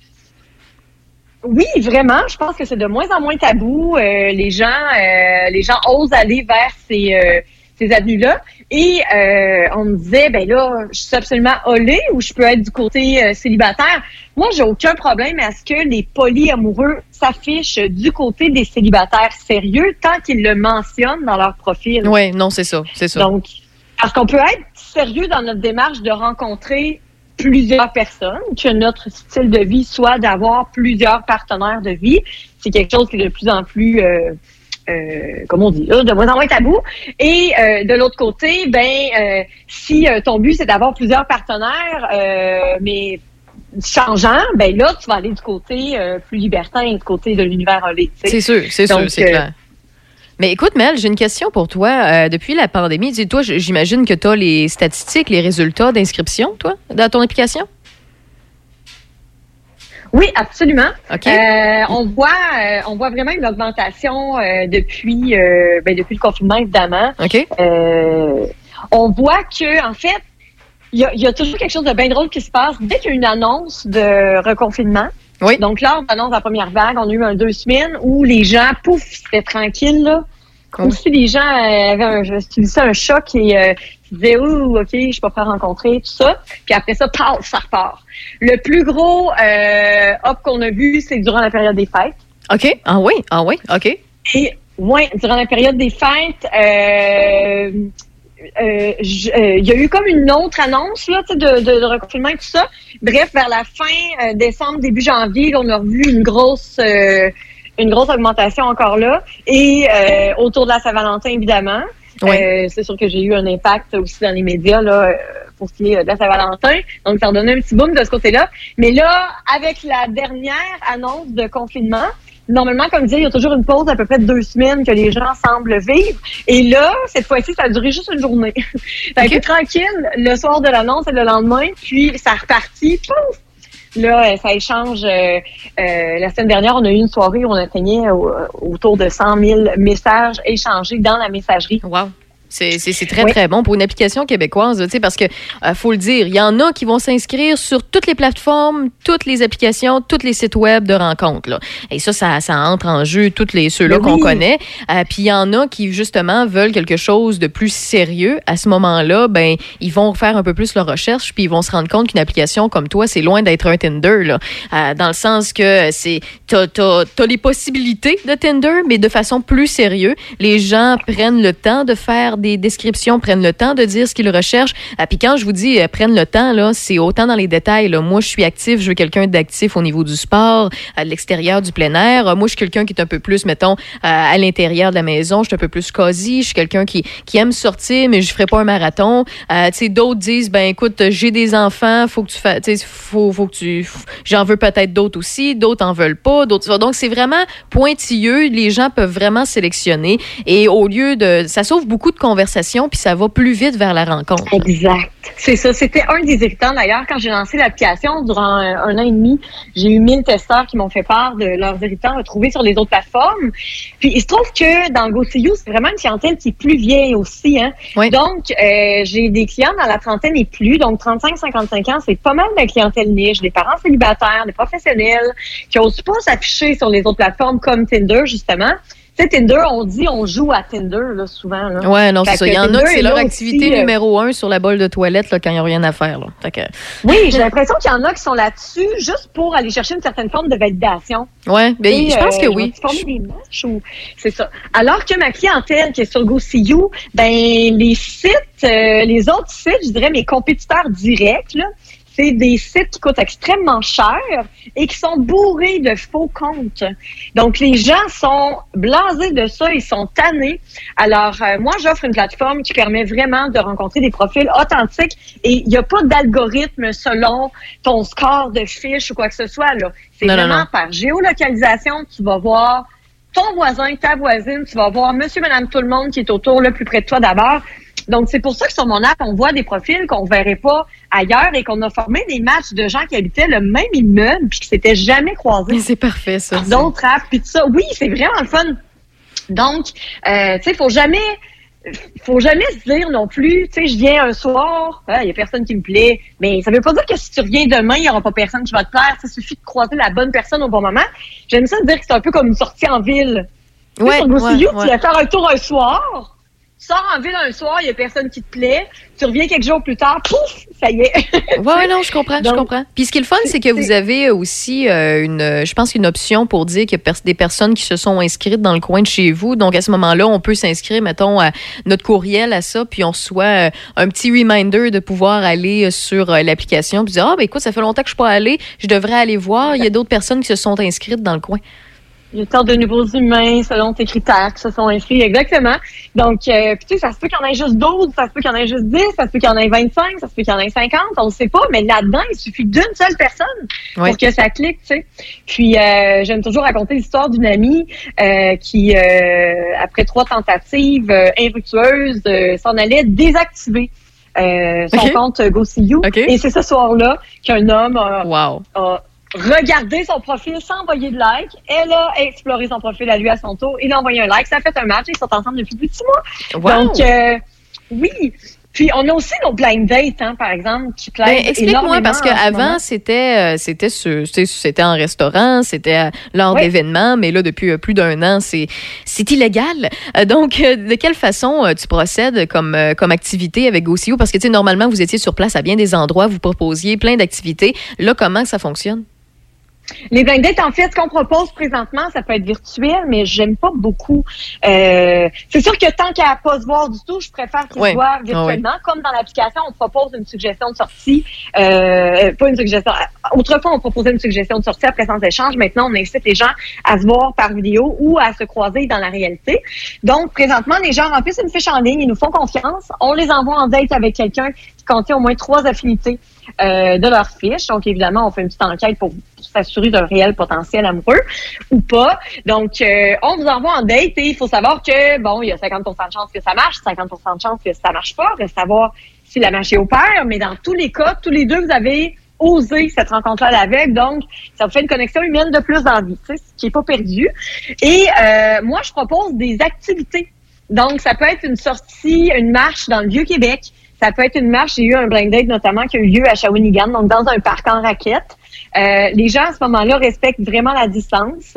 Oui, vraiment. Je pense que c'est de moins en moins tabou. Euh, les gens, euh, les gens osent aller vers ces, euh, ces avenues-là. Et euh, on me disait, ben là, je suis absolument olé ou je peux être du côté euh, célibataire. Moi, j'ai aucun problème à ce que les polyamoureux s'affichent du côté des célibataires sérieux tant qu'ils le mentionnent dans leur profil. Oui, non, c'est ça, c'est ça. Donc, parce qu'on peut être sérieux dans notre démarche de rencontrer plusieurs personnes, que notre style de vie soit d'avoir plusieurs partenaires de vie. C'est quelque chose qui est de plus en plus, euh, euh, comment on dit, là, de moins en moins tabou. Et euh, de l'autre côté, ben, euh, si euh, ton but c'est d'avoir plusieurs partenaires, euh, mais changeant, ben là, tu vas aller du côté euh, plus libertin, du côté de l'univers sais. C'est sûr, c'est sûr, c'est euh, clair. Mais écoute, Mel, j'ai une question pour toi. Euh, depuis la pandémie, dis toi, j- j'imagine que tu as les statistiques, les résultats d'inscription, toi, dans ton application? Oui, absolument. Euh, on voit, euh, on voit vraiment une augmentation euh, depuis, ben, depuis le confinement, évidemment. On voit que, en fait, il y a, il y a toujours quelque chose de bien drôle qui se passe dès qu'il y a une annonce de reconfinement. Oui. Donc, lors de l'annonce de la première vague, on a eu un deux semaines où les gens, pouf, c'était tranquille, là. Comme si les gens avaient un, je ça, un choc et euh, disaient, ouh, OK, je suis pas rencontrer, tout ça. Puis après ça, paf, ça repart. Le plus gros euh, hop qu'on a vu, c'est durant la période des fêtes. OK. Ah oui, ah oui, OK. Et ouais, durant la période des fêtes, euh, euh, euh, il y a eu comme une autre annonce là, tu de, de, de reconfinement et tout ça. Bref, vers la fin euh, décembre, début janvier, là, on a revu une grosse euh, une grosse augmentation encore là. Et euh, autour de la Saint-Valentin, évidemment. Euh, c'est sûr que j'ai eu un impact aussi dans les médias là, euh, pour ce qui est de la Saint-Valentin. Donc, ça a donné un petit boom de ce côté-là. Mais là, avec la dernière annonce de confinement, normalement, comme je disais, il y a toujours une pause d'à peu près de deux semaines que les gens semblent vivre. Et là, cette fois-ci, ça a duré juste une journée. ça a été tranquille le soir de l'annonce et le lendemain, puis ça a reparti. Pouf! Là, euh, ça échange. euh, euh, la semaine dernière, on a eu une soirée où on atteignait au- autour de 100 000 messages échangés dans la messagerie. Wow. C'est très, très bon pour une application québécoise, parce que, euh, faut le dire, il y en a qui vont s'inscrire sur toutes les plateformes, toutes les applications, tous les sites web de rencontres. Là. Et ça, ça, ça entre en jeu tous les ceux-là qu'on connaît. Euh, Puis il y en a qui, justement, veulent quelque chose de plus sérieux. À ce moment-là, ben, ils vont faire un peu plus leur recherche, puis ils vont se rendre compte qu'une application comme toi, c'est loin d'être un Tinder, là. Euh, dans le sens que c'est t'as les possibilités de Tinder, mais de façon plus sérieuse. Les gens prennent le temps de faire des descriptions, prennent le temps de dire ce qu'ils recherchent. Euh, Puis quand je vous dis euh, prennent le temps, là, c'est autant dans les détails. Là. Moi, je suis actif, je veux quelqu'un d'actif au niveau du sport, à l'extérieur du plein air. Euh, Moi, je suis quelqu'un qui est un peu plus, mettons, à l'intérieur de la maison. Je suis un peu plus cosy. Je suis quelqu'un qui, aime sortir, mais je ferai pas un marathon. Euh, d'autres disent, ben écoute, j'ai des enfants, faut que tu fasses, faut, faut que tu, j'en veux peut-être d'autres aussi, d'autres en veulent pas, d'autres. Donc c'est vraiment pointilleux. Les gens peuvent vraiment sélectionner et au lieu de, ça sauve beaucoup de conversation, puis ça va plus vite vers la rencontre. Exact. C'est ça. C'était un des irritants d'ailleurs quand j'ai lancé l'application durant un, un an et demi. J'ai eu 1000 testeurs qui m'ont fait part de leurs irritants retrouvés sur les autres plateformes. Puis il se trouve que dans GoSeeYou, c'est vraiment une clientèle qui est plus vieille aussi. Hein? Donc euh, j'ai des clients dans la trentaine et plus, donc 35-55 ans, c'est pas mal de clientèle niche, des parents célibataires, des professionnels qui osent pas s'afficher sur les autres plateformes comme Tinder justement. Tu sais, Tinder, on dit on joue à Tinder là, souvent. Là. Ouais, non, c'est ça. Il y en a que c'est est leur activité aussi, euh, numéro un sur la bolle de toilette là, quand il n'y a rien à faire. Là. Fait que- Oui, j'ai l'impression qu'il y en a qui sont là-dessus juste pour aller chercher une certaine forme de validation. Ouais, ben, Et, je pense que euh, oui. ils former des matchs ou c'est ça. Alors que ma clientèle qui est sur GoSeeYou, ben les sites, euh, les autres sites, je dirais mes compétiteurs directs là, c'est des sites qui coûtent extrêmement cher et qui sont bourrés de faux comptes. Donc les gens sont blasés de ça, ils sont tannés. Alors euh, moi j'offre une plateforme qui permet vraiment de rencontrer des profils authentiques et il n'y a pas d'algorithme selon ton score de fiche ou quoi que ce soit là. C'est Non, non, vraiment non. par géolocalisation, tu vas voir ton voisin, ta voisine, tu vas voir monsieur, madame, tout le monde qui est autour, le plus près de toi d'abord. Donc, c'est pour ça que sur mon app, on voit des profils qu'on verrait pas ailleurs et qu'on a formé des matchs de gens qui habitaient le même immeuble puis qui s'étaient jamais croisés. C'est parfait, ça. D'autres apps puis tout ça. Oui, c'est vraiment le fun. Donc, euh, tu sais, faut jamais faut jamais se dire non plus, tu sais, je viens un soir, il y a personne qui me plaît, mais ça veut pas dire que si tu reviens demain, il y aura pas personne qui va te plaire. Ça suffit de croiser la bonne personne au bon moment. J'aime ça dire que c'est un peu comme une sortie en ville. Tu sais, Ouais, sur GoSeeYou, ouais, tu vas faire un tour un soir, tu sors en ville un soir, il y a personne qui te plaît, tu reviens quelques jours plus tard, pouf, ça y est. Ouais, non, je comprends, je comprends. Puis ce qui est le fun, c'est que vous avez aussi euh, une, euh, je pense, une option pour dire qu'il y a des personnes qui se sont inscrites dans le coin de chez vous. Donc à ce moment-là, on peut s'inscrire, mettons, à notre courriel à ça, puis on reçoit euh, un petit reminder de pouvoir aller euh, sur euh, l'application, puis dire ah ben écoute, ça fait longtemps que je suis pas allée, je devrais aller voir. Il y a d'autres personnes qui se sont inscrites dans le coin. Il y a tant de nouveaux humains selon tes critères qui se sont inscrits, exactement. Donc, euh, tu sais, ça se peut qu'il y en ait juste 12, ça se peut qu'il y en ait juste 10, ça se peut qu'il y en ait 25, ça se peut qu'il y en ait 50, on ne sait pas, mais là-dedans, il suffit d'une seule personne pour que ça clique, tu sais. Puis, euh, j'aime toujours raconter l'histoire d'une amie euh, qui, euh, après trois tentatives euh, infructueuses, euh, s'en allait désactiver euh, son compte GoSeeYou. Et c'est ce soir-là qu'un homme a, a regardé son profil sans envoyer de like. Elle a exploré son profil à lui à son tour. Il a envoyé un like. Ça a fait un match. Ils sont ensemble depuis plus de six mois. Wow. Donc, euh, oui. Puis, on a aussi nos blind dates, hein, par exemple, qui plaisent Ben, explique-moi parce qu'avant c'était euh, c'était c'était en restaurant, c'était euh, lors Oui. d'événements, mais là depuis euh, plus d'un an c'est c'est illégal. Euh, donc de quelle façon tu procèdes comme comme activité avec GoSeeYou parce que tu sais normalement vous étiez sur place à bien des endroits, vous proposiez plein d'activités. Là comment ça fonctionne? Les blind dates, en fait, ce qu'on propose présentement, ça peut être virtuel, mais j'aime pas beaucoup. Euh, c'est sûr que tant qu'à pas se voir du tout, je préfère qu'il Ouais. se voit Ah virtuellement. Comme dans l'application, on propose une suggestion de sortie. Euh, pas une suggestion. Autrefois, on proposait une suggestion de sortie après sans échange. Maintenant, on incite les gens à se voir par vidéo ou à se croiser dans la réalité. Donc, présentement, les gens remplissent une fiche en ligne, ils nous font confiance. On les envoie en date avec quelqu'un qui contient au moins trois affinités euh, de leur fiche. Donc, évidemment, on fait une petite enquête pour s'assurer d'un réel potentiel amoureux ou pas. Donc, euh, on vous envoie en date et il faut savoir que, bon, il y a 50% de chance que ça marche, 50% de chance que ça marche pas. Reste savoir si la marche est au mais dans tous les cas, tous les deux, vous avez osé cette rencontre-là l'aveugle. Donc, ça vous fait une connexion humaine de plus dans la vie, ce qui est pas perdu. Et euh, moi, je propose des activités. Donc, ça peut être une sortie, une marche dans le Vieux-Québec. Ça peut être une marche. J'ai eu un blind date notamment qui a eu lieu à Shawinigan, donc dans un parc en raquette. Euh, les gens à ce moment-là respectent vraiment la distance.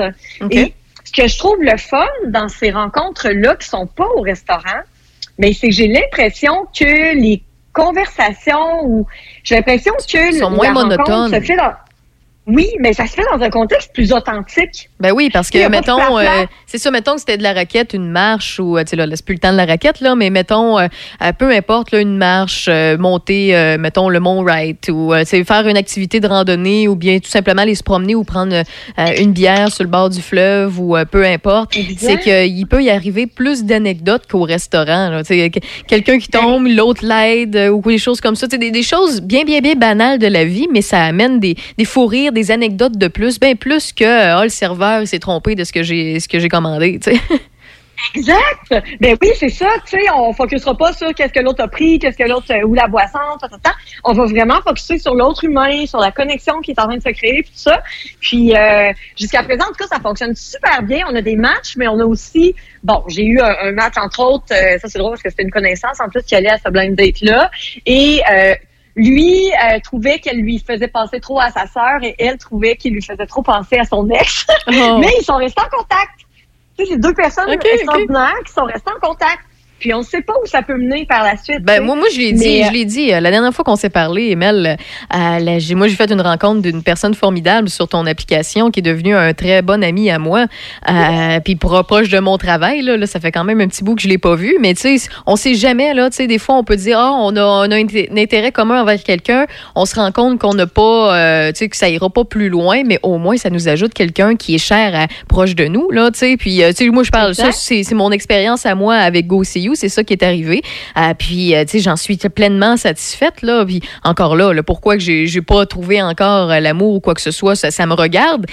Et ce que je trouve le fun dans ces rencontres-là qui sont pas au restaurant, mais c'est que j'ai l'impression que les conversations ou j'ai l'impression que Sont moins monotones. se fait dans oui, mais ça se fait dans un contexte plus authentique. Ben oui, parce que, mettons, euh, c'est ça, mettons que c'était de la raquette, une marche, ou, euh, tu sais, là, laisse plus le temps de la raquette, là, mais mettons, euh, euh, peu importe, là, une marche, euh, monter, euh, mettons, le Mont Wright, ou, euh, tu sais, faire une activité de randonnée, ou bien tout simplement aller se promener ou prendre euh, une bière sur le bord du fleuve, ou euh, peu importe. C'est qu'il peut y arriver plus d'anecdotes qu'au restaurant, là. Tu sais, que- quelqu'un qui tombe, l'autre l'aide, ou des choses comme ça. Tu sais, des, des choses bien, bien, bien banales de la vie, mais ça amène des, des fous rires, des anecdotes de plus, bien plus que euh, Ah, le serveur s'est trompé de ce que j'ai ce que j'ai commandé. Exact. Ben oui, c'est ça. Tu sais, on focusera pas sur qu'est-ce que l'autre a pris, qu'est-ce que l'autre euh, ou la boisson, ta, ta, ta. On va vraiment focuser sur l'autre humain, sur la connexion qui est en train de se créer, tout ça. Puis euh, jusqu'à présent, en tout cas, ça fonctionne super bien. On a des matchs, mais on a aussi, bon, j'ai eu un, match entre autres. ça c'est drôle parce que c'était une connaissance en plus qui allait à ce blind date là, et lui euh, trouvait qu'elle lui faisait penser trop à sa sœur et elle trouvait qu'il lui faisait trop penser à son ex. Oh. Mais ils sont restés en contact. Tu sais, c'est deux personnes extraordinaires qui sont restées en contact. Puis on ne sait pas où ça peut mener par la suite. Ben, moi, moi, je l'ai dit, euh, je l'ai dit. euh, La dernière fois qu'on s'est parlé, Emel, euh, j'ai- moi, j'ai fait une rencontre d'une personne formidable sur ton application qui est devenue un très bon ami à moi. Euh, Puis pro- proche de mon travail, là, là, ça fait quand même un petit bout que je l'ai pas vu. Mais tu sais, on sait jamais, là. Tu sais, des fois, on peut dire, ah, on a, on a un inté- un intérêt commun envers quelqu'un. On se rend compte qu'on n'a pas, tu sais, que ça ira pas plus loin, mais au moins, ça nous ajoute quelqu'un qui est cher à, proche de nous, là. Tu sais, puis, tu sais, moi, je parle, ça, Exact. c'est c'est mon expérience à moi avec GoCU, c'est ça qui est arrivé. Euh, puis, euh, tu sais, j'en suis pleinement satisfaite, là. Puis, encore là, là pourquoi que j'ai pas trouvé encore euh, l'amour ou quoi que ce soit, ça, ça me regarde.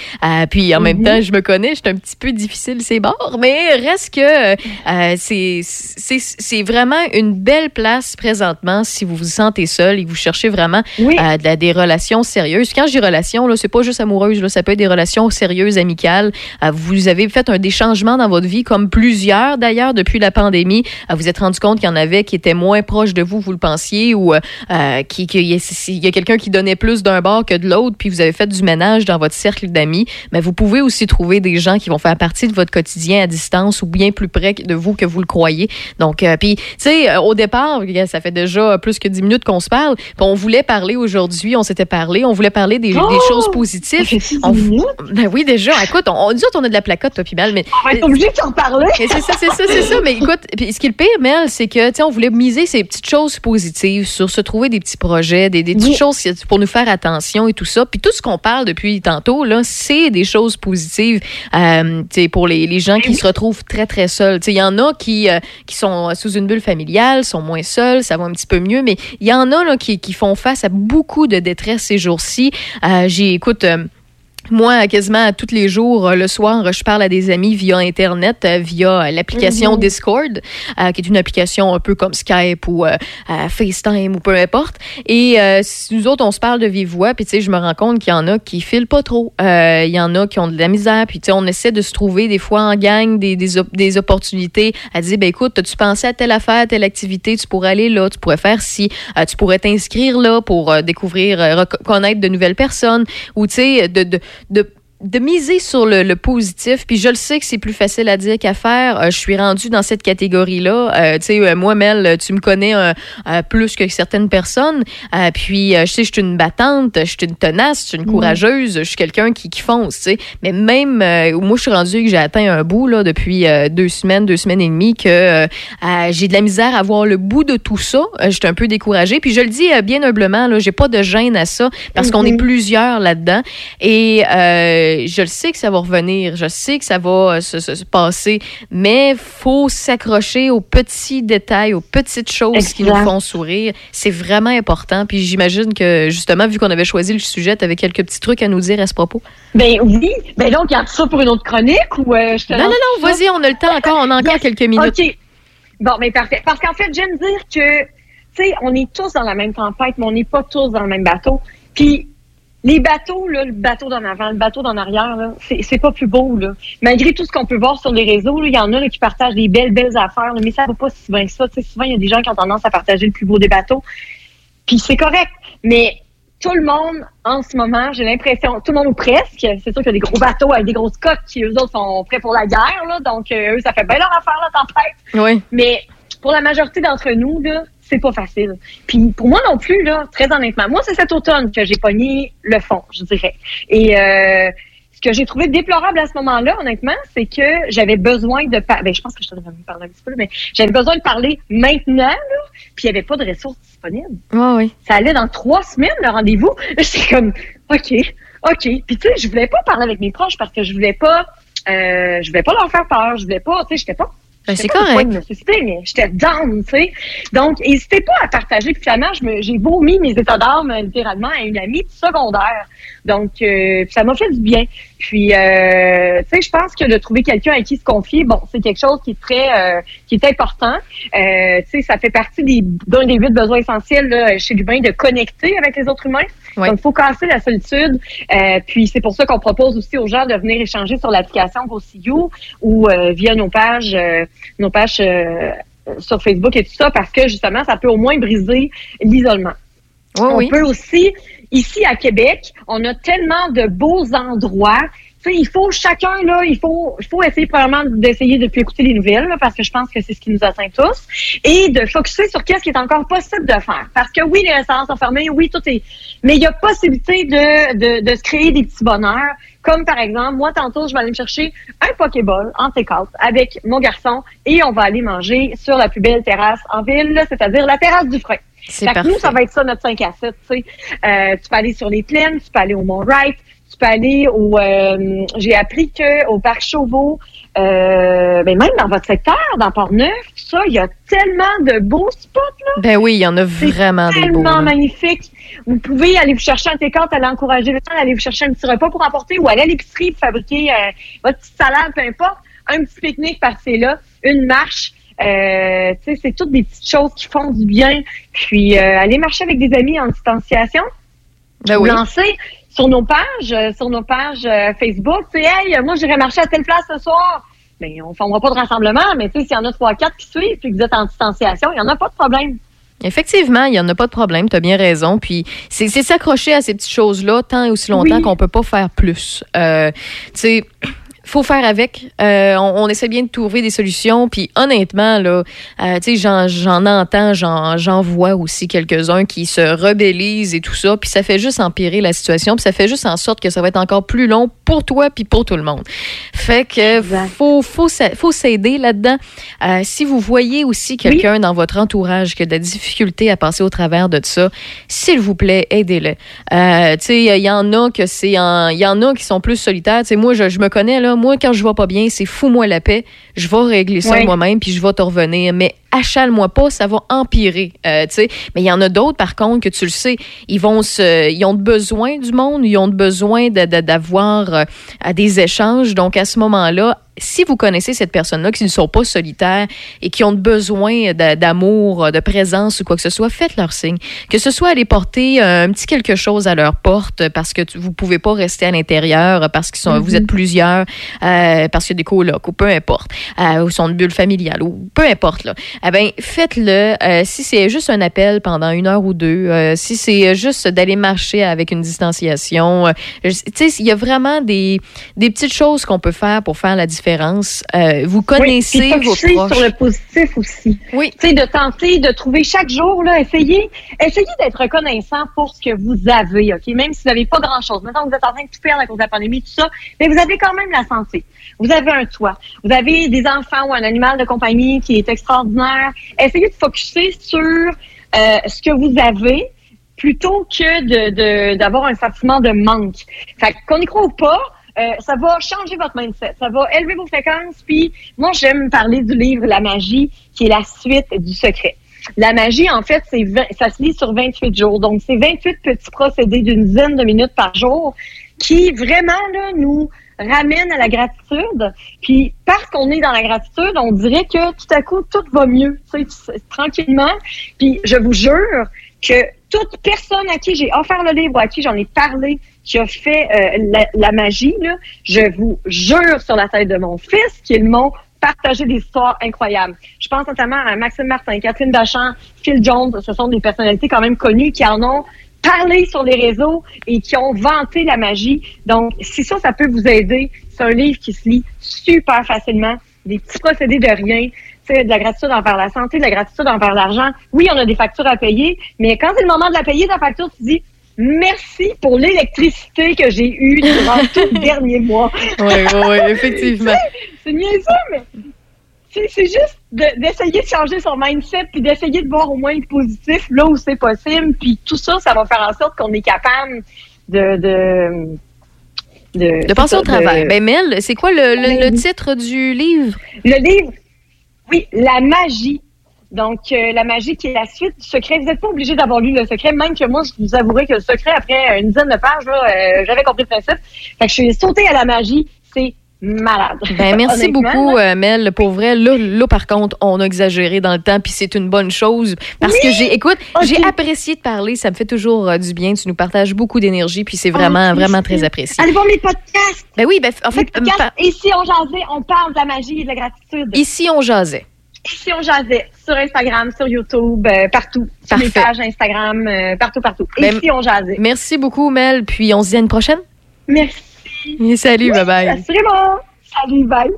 Puis, en même Mhm. temps, je me connais, je suis un petit peu difficile, c'est bords, mais reste que c'est vraiment une belle place présentement si vous vous sentez seul et que vous cherchez vraiment de des relations sérieuses. Quand je dis relations, là, c'est pas juste amoureuse, là, ça peut être des relations sérieuses, amicales. Vous avez fait un des changements dans votre vie, comme plusieurs d'ailleurs depuis la pandémie. Euh, vous êtes rendu compte qu'il y en avait qui étaient moins proches de vous, vous le pensiez, ou euh, euh, qui- qu'il y a, quelqu'un qui donnait plus d'un bord que de l'autre, puis vous avez fait du ménage dans votre cercle d'amis. Mais vous pouvez aussi trouver des gens qui vont faire partie de votre quotidien à distance ou bien plus près de vous que vous le croyez. Donc, euh, puis, tu sais, euh, au départ, ça fait déjà plus que 10 minutes qu'on se parle. Puis on voulait parler aujourd'hui, on s'était parlé, on voulait parler des, des Oh! choses positives. On- ben oui, déjà. Écoute, on, on, autres, on a de la placotte, toi, puis Mel, mais. On va être obligé de t'en parler. C'est ça, c'est ça, c'est ça. Mais écoute, puis ce qui le pire, Mel, c'est que, tu sais, on voulait miser ces petites choses positives sur se trouver des petits projets, des, des petites Oui. choses pour nous faire attention et tout ça. Puis tout ce qu'on parle depuis tantôt, là, c'est des choses positives, euh, tu sais, pour les, les gens qui se retrouvent très, très seuls. Tu sais, il y en a qui, euh, qui sont sous une bulle familiale, sont moins seuls, ça va un petit peu mieux, mais il y en a, là, qui, qui font face à beaucoup de détresse ces jours-ci. Euh, J'ai, écoute, euh, moi, quasiment tous les jours, euh, le soir, je parle à des amis via Internet, euh, via l'application Mhm. Discord, euh, qui est une application un peu comme Skype ou euh, FaceTime ou peu importe. Et euh, nous autres, on se parle de vive voix, puis tu sais, je me rends compte qu'il y en a qui filent pas trop. Euh, Il y en a qui ont de la misère, puis tu sais, on essaie de se trouver des fois en gang des, des, op- des opportunités à dire, ben écoute, tu pensé à telle affaire, telle activité, tu pourrais aller là, tu pourrais faire ci, tu pourrais t'inscrire là pour découvrir, connaître de nouvelles personnes, ou tu sais, de, de, de de miser sur le, le positif, puis je le sais que c'est plus facile à dire qu'à faire. Euh, je suis rendue dans cette catégorie-là. Euh, tu sais, euh, moi, Mel, tu me connais euh, plus que certaines personnes. Euh, puis, euh, je sais, je suis une battante, je suis une tenace, je suis une Mhm. courageuse, je suis quelqu'un qui, qui fonce, tu sais. Mais même, euh, moi, je suis rendue que j'ai atteint un bout, là, depuis deux semaines, deux semaines et demie, que j'ai de la misère à voir le bout de tout ça. Euh, J'étais un peu découragée. Puis, je le dis euh, bien humblement, là, j'ai pas de gêne à ça, parce qu'on est Mhm. plusieurs là-dedans. Et euh, je le sais que ça va revenir, je sais que ça va euh, se, se- se passer, mais faut s'accrocher aux petits détails, aux petites choses qui nous font sourire. C'est vraiment important. Puis j'imagine que justement, vu qu'on avait choisi le sujet, tu avais quelques petits trucs à nous dire à ce propos. Ben oui. Ben donc, garde ça pour une autre chronique ou euh, je te Non, non, non, vas-y, on a le temps encore, on a encore quelques minutes. OK. Bon, mais parfait. Parce qu'en fait, j'aime dire que, tu sais, on est tous dans la même tempête, mais on n'est pas tous dans le même bateau. Puis, les bateaux, là, le bateau d'en avant, le bateau d'en arrière, là, c'est c'est pas plus beau, là. Malgré tout ce qu'on peut voir sur les réseaux, il y en a là, qui partagent des belles, belles affaires, là, mais ça va pas si bien que ça. Souvent, il y a des gens qui ont tendance à partager le plus beau des bateaux. Puis c'est correct. Mais tout le monde, en ce moment, j'ai l'impression, tout le monde ou presque, c'est sûr qu'il y a des gros bateaux avec des grosses coques qui, eux autres, sont prêts pour la guerre, là. Donc, euh, eux, ça fait bien leur affaire, la tempête. Oui. Mais pour la majorité d'entre nous, là, c'est pas facile. Puis pour moi non plus, là, très honnêtement, moi, c'est cet automne que j'ai pogné le fond, je dirais. Et euh, ce que j'ai trouvé déplorable à ce moment-là, honnêtement, c'est que j'avais besoin de parler. Ben, je pense que je t'en avais parlé un petit peu, mais j'avais besoin de parler maintenant, là, puis il n'y avait pas de ressources disponibles. Oui, oui. Ça allait dans trois semaines, le rendez-vous. J'étais comme, OK, OK. Puis tu sais, je voulais pas parler avec mes proches parce que je voulais pas, euh, je voulais pas leur faire peur. Je voulais pas, tu sais, j'étais pas Ben, c'est au point correct. de me suicider, mais j'étais down, tu sais. Donc, n'hésitez pas à partager. Puis finalement, j'ai vomi mes états d'âme, euh, littéralement, à une amie secondaire. Donc, euh, ça m'a fait du bien. Puis, euh, tu sais, je pense que de trouver quelqu'un à qui se confier, bon, c'est quelque chose qui est très, euh, qui est important. Euh, tu sais, ça fait partie des, d'un des huit besoins essentiels là, chez l'humain de connecter avec les autres humains. Donc, il faut casser la solitude. Puis, c'est pour ça qu'on propose aussi aux gens de venir échanger sur l'application VoCU ou via nos pages, nos pages sur Facebook et tout ça, parce que justement, ça peut au moins briser l'isolement. on oui. peut aussi, ici à Québec, on a tellement de beaux endroits. Il faut chacun là, il faut, il faut essayer probablement d'essayer de plus écouter les nouvelles parce que je pense que c'est ce qui nous atteint tous et de focuser sur qu'est-ce qui est encore possible de faire. Parce que oui, les restaurants sont fermés, oui, tout est, mais il y a possibilité de, de, de se créer des petits bonheurs. Comme par exemple, moi tantôt, je vais aller me chercher un Pokéball en take-out avec mon garçon et on va aller manger sur la plus belle terrasse en ville, c'est-à-dire la terrasse du Frein. Fait nous, ça va être ça notre 5 à 7. Tu sais. Euh, tu peux aller sur les plaines, tu peux aller au Mont-Wright, tu peux aller au... euh, J'ai appris que au Parc Chauveau, euh, ben même dans votre secteur, dans Port-Neuf, ça, il y a tellement de beaux spots. Là. Ben oui, il y en a vraiment des beaux. tellement magnifique. Vous pouvez aller vous chercher un take aller encourager les gens, aller vous chercher un petit repas pour emporter ou aller à l'épicerie pour fabriquer euh, votre petite salade, peu importe. Un petit pique-nique par-ci là, une marche. Euh, c'est toutes des petites choses qui font du bien. Puis aller marcher avec des amis en distanciation. Ben oui. Lancer sur nos pages, euh, sur nos pages euh, Facebook. Tu sais, hey, moi j'irai marcher à telle place ce soir. Mais on ne fera pas de rassemblement, mais tu sais, s'il y en a trois, quatre qui suivent, puis que vous êtes en distanciation, il n'y en a pas de problème. Effectivement, il n'y en a pas de problème, tu as bien raison. Puis c'est c'est s'accrocher à ces petites choses-là tant et aussi longtemps Oui. qu'on peut pas faire plus. Euh, tu sais, faut faire avec. Euh, on, on essaie bien de trouver des solutions. Puis honnêtement, là, euh, tu sais, j'en, j'en entends, j'en, j'en vois aussi quelques-uns qui se rebellisent et tout ça. Puis ça fait juste empirer la situation. Puis ça fait juste en sorte que ça va être encore plus long pour toi puis pour tout le monde. Fait que faut, faut, faut s'aider là-dedans. Euh, si vous voyez aussi quelqu'un dans votre entourage qui a de la difficulté à passer au travers de ça, s'il vous plaît, aidez-le. Euh, tu sais, il y en a que c'est en- il y en a qui sont plus solitaires. Tu sais, moi, je, je me connais là. Moi, quand je vais pas bien, c'est fous-moi la paix. Je vais régler ça moi-même puis je vais te revenir. Mais achale-moi pas, ça va empirer. Euh, mais il y en a d'autres par contre que tu le sais, ils vont se, ils ont besoin du monde, ils ont besoin de- de- d'avoir euh, des échanges. Donc à ce moment-là, si vous connaissez cette personne-là, qui ne sont pas solitaires et qui ont besoin d'a- d'amour, de présence ou quoi que ce soit, faites leur signe. Que ce soit aller porter un petit quelque chose à leur porte parce que vous pouvez pas rester à l'intérieur, parce Mhm. vous êtes plusieurs, euh, parce qu'il y a des colocs ou peu importe, euh, ou sont une bulle familiale ou peu importe là. Eh ben faites-le. Euh, si c'est juste un appel pendant une heure ou deux, euh, si c'est juste d'aller marcher avec une distanciation, euh, tu sais, il y a vraiment des, des petites choses qu'on peut faire pour faire la différence. Euh, vous connaissez oui, vos proches. sur le positif aussi. Oui. Tu sais, de tenter de trouver chaque jour, là, essayez, essayez d'être reconnaissant pour ce que vous avez, OK? Même si vous n'avez pas grand-chose. Maintenant, vous êtes en train de tout perdre à cause de la pandémie, tout ça, mais vous avez quand même la santé. Vous avez un toit. Vous avez des enfants ou un animal de compagnie qui est extraordinaire. Essayez de focuser sur euh, ce que vous avez plutôt que d'avoir un sentiment de manque. Fait qu'on y croit ou pas, euh, ça va changer votre mindset, ça va élever vos fréquences. Puis moi, j'aime parler du livre La magie, qui est la suite du secret. La magie, en fait, c'est 20 ça se lit sur 28 jours. Donc, c'est 28 petits procédés d'une dizaine de minutes par jour qui vraiment nous ramènent à la gratitude. Puis parce qu'on est dans la gratitude, on dirait que tout à coup, tout va mieux, tu sais, tranquillement. Puis je vous jure que toute personne à qui j'ai offert le livre, à qui j'en ai parlé, qui a fait euh, la, magie, là, je vous jure sur la tête de mon fils qu'ils m'ont partagé des histoires incroyables. Je pense notamment à Maxime Martin, Catherine Dachamp, Phil Jones. Ce sont des personnalités quand même connues qui en ont parlé sur les réseaux et qui ont vanté la magie. Donc, si ça, ça peut vous aider, c'est un livre qui se lit super facilement. Des petits procédés de rien. Tu sais, de la gratitude envers la santé, de la gratitude envers l'argent. Oui, on a des factures à payer, mais quand c'est le moment de la payer, ta facture, tu dis merci pour l'électricité que j'ai eue durant tout le dernier mois. Oui, oui, effectivement. C'est niaiseux, mais c'est juste de- d'essayer de, changer son mindset puis d'essayer de voir au moins le positif là où c'est possible. Puis tout ça, ça va faire en sorte qu'on est capable de... de de, De c'est au travail. de- Ben Mel, c'est quoi le, le- le titre du livre? Le livre, oui, La magie Donc, euh, la magie qui est la suite du secret. Vous n'êtes pas obligé d'avoir lu le secret, même que moi, je vous avouerai que le secret, après une dizaine de pages, euh, j'avais compris le principe. Fait que je suis sautée à la magie. C'est malade. Ben, merci beaucoup, euh, Mel. Pour vrai, là, là, par contre, on a exagéré dans le temps, puis c'est une bonne chose. Parce que j'ai, écoute, j'ai apprécié de parler. Ça me fait toujours euh, du bien. Tu nous partages beaucoup d'énergie, puis c'est vraiment, Oh, vraiment très apprécié. Allez voir mes podcasts. Ben oui, ben, en fait, par- Et si on jasait, on parle de la magie et de la gratitude. ici, on jasait. Ici, on jasait sur Instagram, sur YouTube, euh, partout. Sur pages Instagram, euh, partout, partout. Ben, Ici, on jasait. Merci beaucoup, Mel. Puis on se dit à une prochaine. Merci. Salut, bye bye. Assurément. Salut, bye.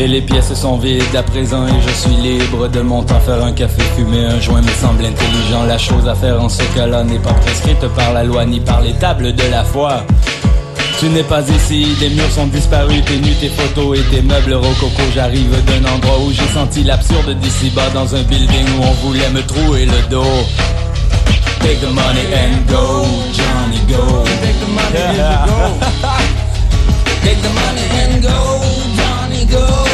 Et les pièces sont vides à présent et je suis libre de mon temps faire un café, fumer un joint me semble intelligent. La chose à faire en ce cas-là n'est pas prescrite par la loi ni par les tables de la foi. Tu n'es pas ici, des murs sont disparus, tes nus, tes photos et tes meubles rococo. J'arrive d'un endroit où j'ai senti l'absurde d'ici-bas dans un building où on voulait me trouer le dos. Take the money and go, Johnny go. Take the money and go. Take the money and go, Johnny go.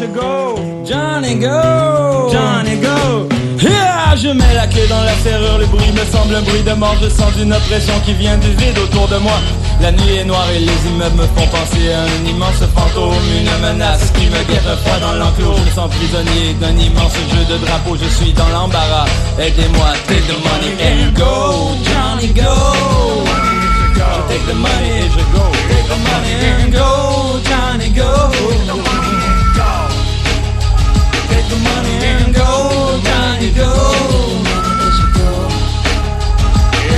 You go. Johnny go. Johnny go. Yeah, je mets la clé dans la serrure, le bruit me semble un bruit de mort, je sens une oppression qui vient du vide autour de moi. La nuit est noire et les immeubles me font penser à un immense fantôme, une menace qui me guette froid dans l'enclos. Je me sens prisonnier d'un immense jeu de drapeau, je suis dans l'embarras. Aidez-moi, take the money and go, Johnny go. Je take the money et je go, take the money and go, Johnny go. The money and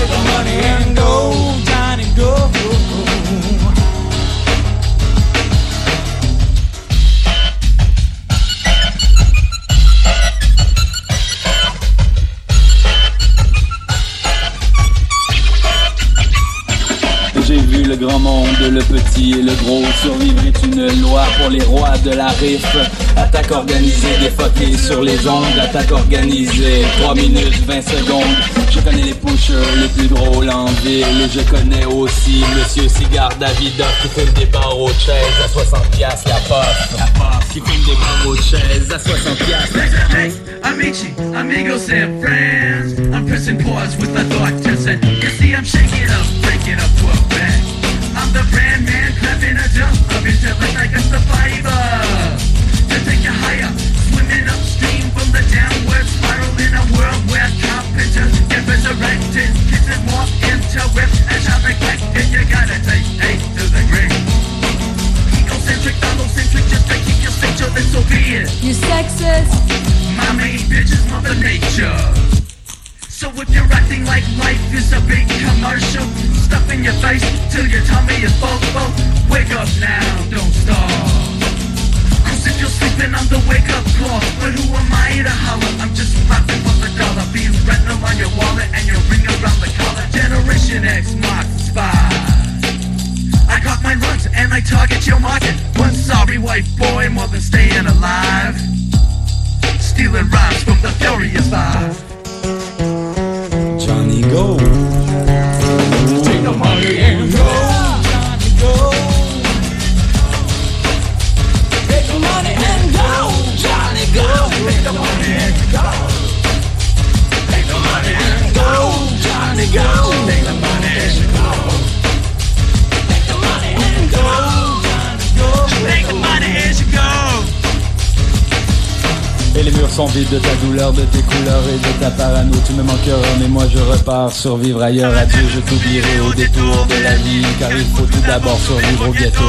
the money and go. Grand monde, le petit et le gros. Survivre est une loi pour les rois de la riff. Attaque organisée, défoquée sur les ondes. Attaque organisée, 3 minutes, 20 secondes. Je connais les pushers les plus drôles en ville. Je connais aussi Monsieur Cigare Davidoff qui fume des barreaux de chaise à 60 piastres la puff. La puff qui fume des barreaux de chaise à 60 piastres. Hey, amici, amigos and friends. I'm pressing pause with a thought to send. You see, I'm shaking up, breaking up to a bang. The brand man, clapping a jump into the like a survivor. To take you higher, swimming upstream from the downward spiral in a world where carpenters get resurrected, kisses morph into whip and shall neglected. You gotta take eight to the grave. Egocentric, allocentric, just to keep you central, then so be it. You sexist. My main bitch is Mother Nature. So if you're acting like life is a big commercial, stuff in your face till your tummy is full. Wake up now, don't stop. Cause if you're sleeping, I'm the wake up call. But who am I to holler? I'm just rapping for the dollar. Be retinal on your wallet and your ring around the collar. Generation X marks spot. I got my runs and I target your market. One sorry white boy more than staying alive. Stealing rhymes from the Furious Five. Go. Take the money and go. Go. Take the money and go. Johnny go. Take the money and go. Take the money and go. Johnny go. Take the money and go. Take the money and go. Take the money Et les murs sont vides de ta douleur, de tes couleurs et de ta parano. Tu me manqueras, mais moi je repars survivre ailleurs. Adieu, je t'oublierai au détour de la vie, car il faut tout d'abord survivre au ghetto.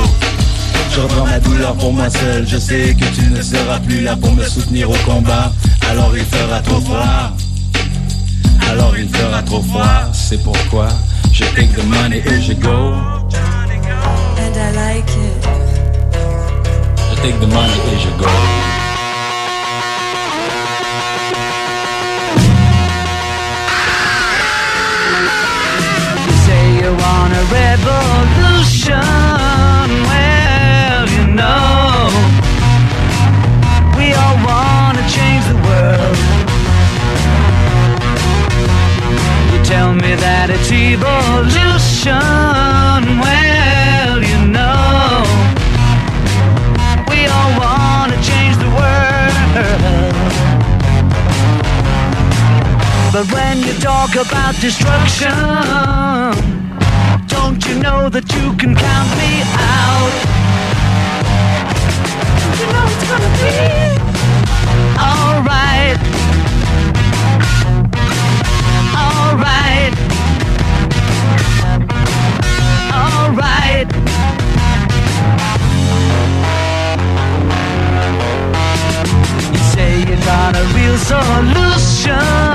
Je reprends ma douleur pour moi seul. Je sais que tu ne seras plus là pour me soutenir au combat. Alors il fera trop froid. Alors il fera trop froid. C'est pourquoi je take the money et je go. And I like it. Je take the money et je go. revolution. Well, you know, we all want to change the world. You tell me that it's evolution. Well, you know, we all want to change the world. But when you talk about destruction, you know that you can count me out? You know it's gonna be alright? Alright. Alright. You say you got a real solution.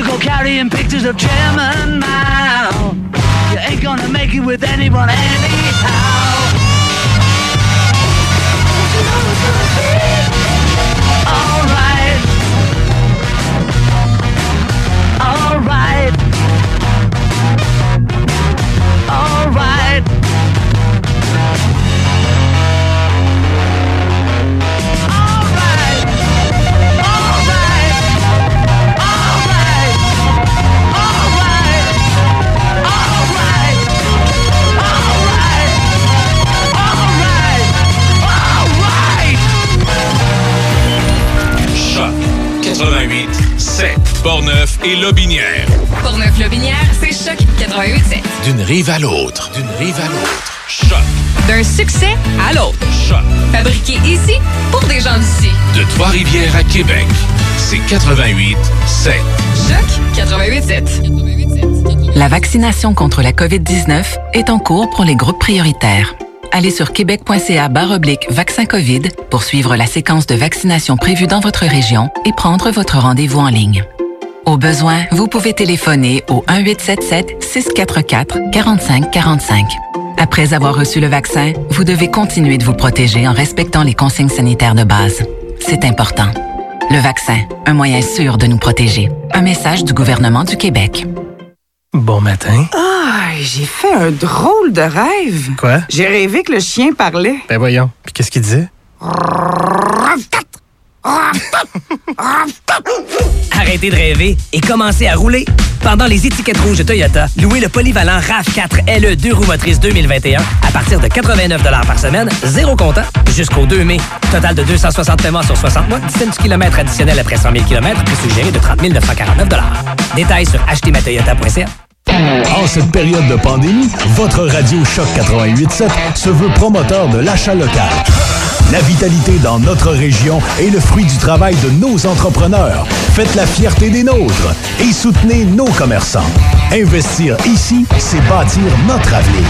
You go carrying pictures of Chairman Mao, you ain't gonna make it with anyone anyhow. Portneuf et Lobinière. Portneuf-Lobinière, c'est Choc 88.7. D'une rive à l'autre. D'une rive à l'autre. Choc. D'un succès à l'autre. Choc. Fabriqué ici pour des gens d'ici. De Trois-Rivières à Québec. C'est 88 7. Choc 88.7. La vaccination contre la COVID-19 est en cours pour les groupes prioritaires. Allez sur québec.ca oblique vaccin COVID pour suivre la séquence de vaccination prévue dans votre région et prendre votre rendez-vous en ligne. Au besoin, vous pouvez téléphoner au 1-877-644-4545. Après avoir reçu le vaccin, vous devez continuer de vous protéger en respectant les consignes sanitaires de base. C'est important. Le vaccin, un moyen sûr de nous protéger. Un message du gouvernement du Québec. Bon matin. Ah, j'ai fait un drôle de rêve. Quoi? J'ai rêvé que le chien parlait. Ben voyons. Puis qu'est-ce qu'il disait? Arrêtez de rêver et commencez à rouler. Pendant les étiquettes rouges de Toyota, louez le polyvalent RAV4 LE 2 roues motrices 2021 à partir de 89 par semaine, zéro comptant, jusqu'au 2 mai. Total de 260 paiements sur 60 mois, 17 km additionnel après 100 000 km, prix suggéré de 30 949 Détails sur achetezmatoyota.ca. En cette période de pandémie, votre radio Choc 887 se veut promoteur de l'achat local. La vitalité dans notre région est le fruit du travail de nos entrepreneurs. Faites la fierté des nôtres et soutenez nos commerçants. Investir ici, c'est bâtir notre avenir.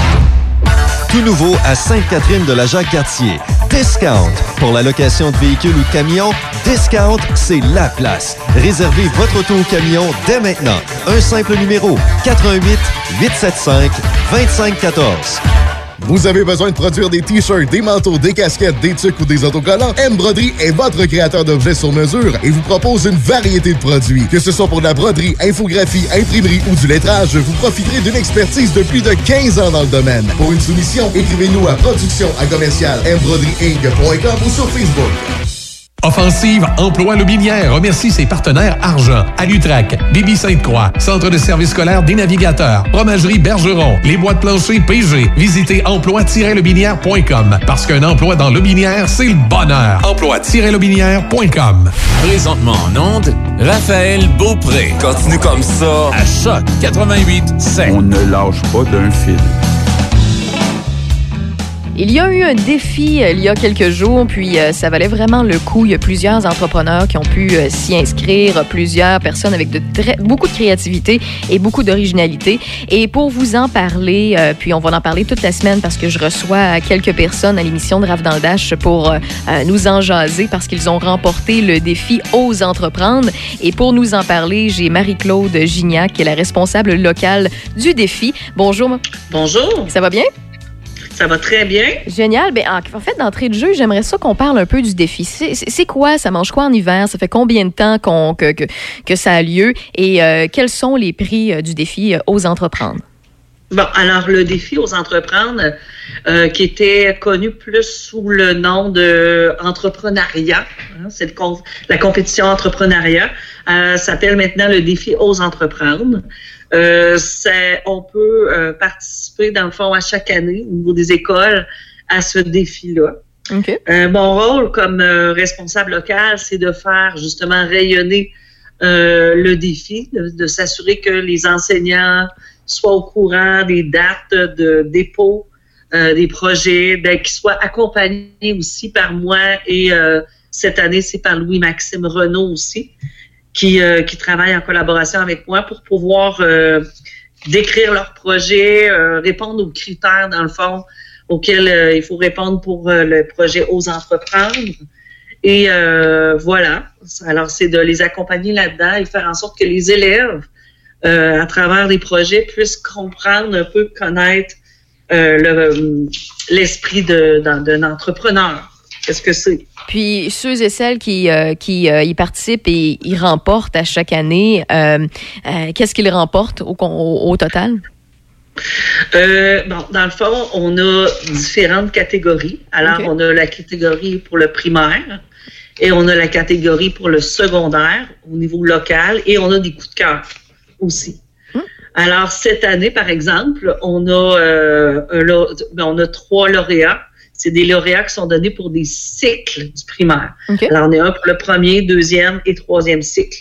Tout nouveau à Sainte-Catherine de la Jacques-Cartier. Discount. Pour la location de véhicules ou camions, Discount, c'est la place. Réservez votre auto ou camion dès maintenant. Un simple numéro. 88 875 2514. Vous avez besoin de produire des t-shirts, des manteaux, des casquettes, des tucs ou des autocollants? M Broderie est votre créateur d'objets sur mesure et vous propose une variété de produits. Que ce soit pour de la broderie, infographie, imprimerie ou du lettrage, vous profiterez d'une expertise de plus de 15 ans dans le domaine. Pour une soumission, écrivez-nous à production à commercial ou sur Facebook. Offensive Emploi Lobinière remercie ses partenaires Argent, Alutrac, Bibi Sainte-Croix, Centre de services scolaires des navigateurs, Fromagerie Bergeron, les bois de plancher PG. Visitez emploi-lobinière.com parce qu'un emploi dans Lobinière, c'est le bonheur. Emploi-lobinière.com Présentement en onde, Raphaël Beaupré. Continue comme ça. À Choc 88 On ne lâche pas d'un fil. Il y a eu un défi euh, il y a quelques jours, puis euh, ça valait vraiment le coup. Il y a plusieurs entrepreneurs qui ont pu euh, s'y inscrire, plusieurs personnes avec de très, beaucoup de créativité et beaucoup d'originalité. Et pour vous en parler, puis on va en parler toute la semaine parce que je reçois quelques personnes à l'émission de Rave dans le Dash pour nous en jaser parce qu'ils ont remporté le défi Ose entreprendre. Et pour nous en parler, j'ai Marie-Claude Gignac, qui est la responsable locale du défi. Bonjour. Bonjour. Ça va bien? Ça va très bien. Génial. Ben, en fait, d'entrée de jeu, j'aimerais ça qu'on parle un peu du défi. C'est quoi? Ça mange quoi en hiver? Ça fait combien de temps que, que, que ça a lieu? Et euh, quels sont les prix euh, du défi euh, aux entreprendre? Bon, alors le défi aux entreprendre, euh, qui était connu plus sous le nom de entrepreneuriat, hein, c'est la compétition entrepreneuriat, euh, s'appelle maintenant le défi aux entreprendre. Euh, on peut euh, participer dans le fond à chaque année au niveau des écoles à ce défi-là. Euh, mon rôle comme responsable local, c'est de faire justement rayonner le défi, de, de s'assurer que les enseignants soient au courant des dates de dépôt des projets, ben, qu'ils soient accompagnés aussi par moi et cette année, c'est par Louis-Maxime Renault aussi, qui, euh, qui travaille en collaboration avec moi pour pouvoir euh, décrire leur projet, euh, répondre aux critères, dans le fond, auxquels euh, il faut répondre pour euh, le projet Aux entreprendre. Et euh, voilà. Alors, c'est de les accompagner là-dedans et faire en sorte que les élèves, à travers les projets, puissent comprendre un peu, connaître le- l'esprit d'un d'un entrepreneur. Qu'est-ce que c'est? Puis ceux et celles qui, euh, qui euh, y participent et y remportent à chaque année, euh, qu'est-ce qu'ils remportent au, con- au, au total? Euh, bon, dans le fond, on a différentes catégories. Alors, on a la catégorie pour le primaire et on a la catégorie pour le secondaire au niveau local et on a des coups de cœur aussi. Alors, cette année, par exemple, on a, euh, un ben, on a trois lauréats. C'est des lauréats qui sont donnés pour des cycles du primaire. Alors, on a un pour le premier, deuxième et troisième cycle.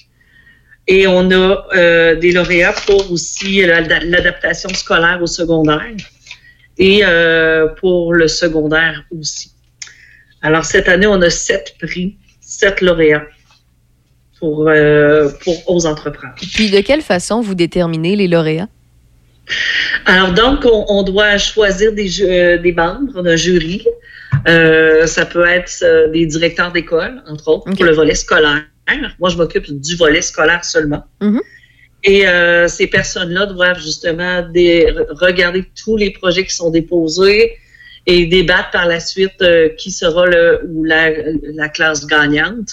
Et on a euh, des lauréats pour aussi la- l'adaptation scolaire au secondaire et euh, pour le secondaire aussi. Alors, cette année, on a sept prix, sept lauréats pour, euh, pour aux entrepreneurs. Puis de quelle façon vous déterminez les lauréats? Alors, donc, on, on doit choisir des, euh, des membres d'un jury. Euh, ça peut être euh, des directeurs d'école, entre autres, pour le volet scolaire. Moi, je m'occupe du volet scolaire seulement. Et euh, ces personnes-là doivent justement des- regarder tous les projets qui sont déposés et débattre par la suite qui sera le, ou la, la classe gagnante.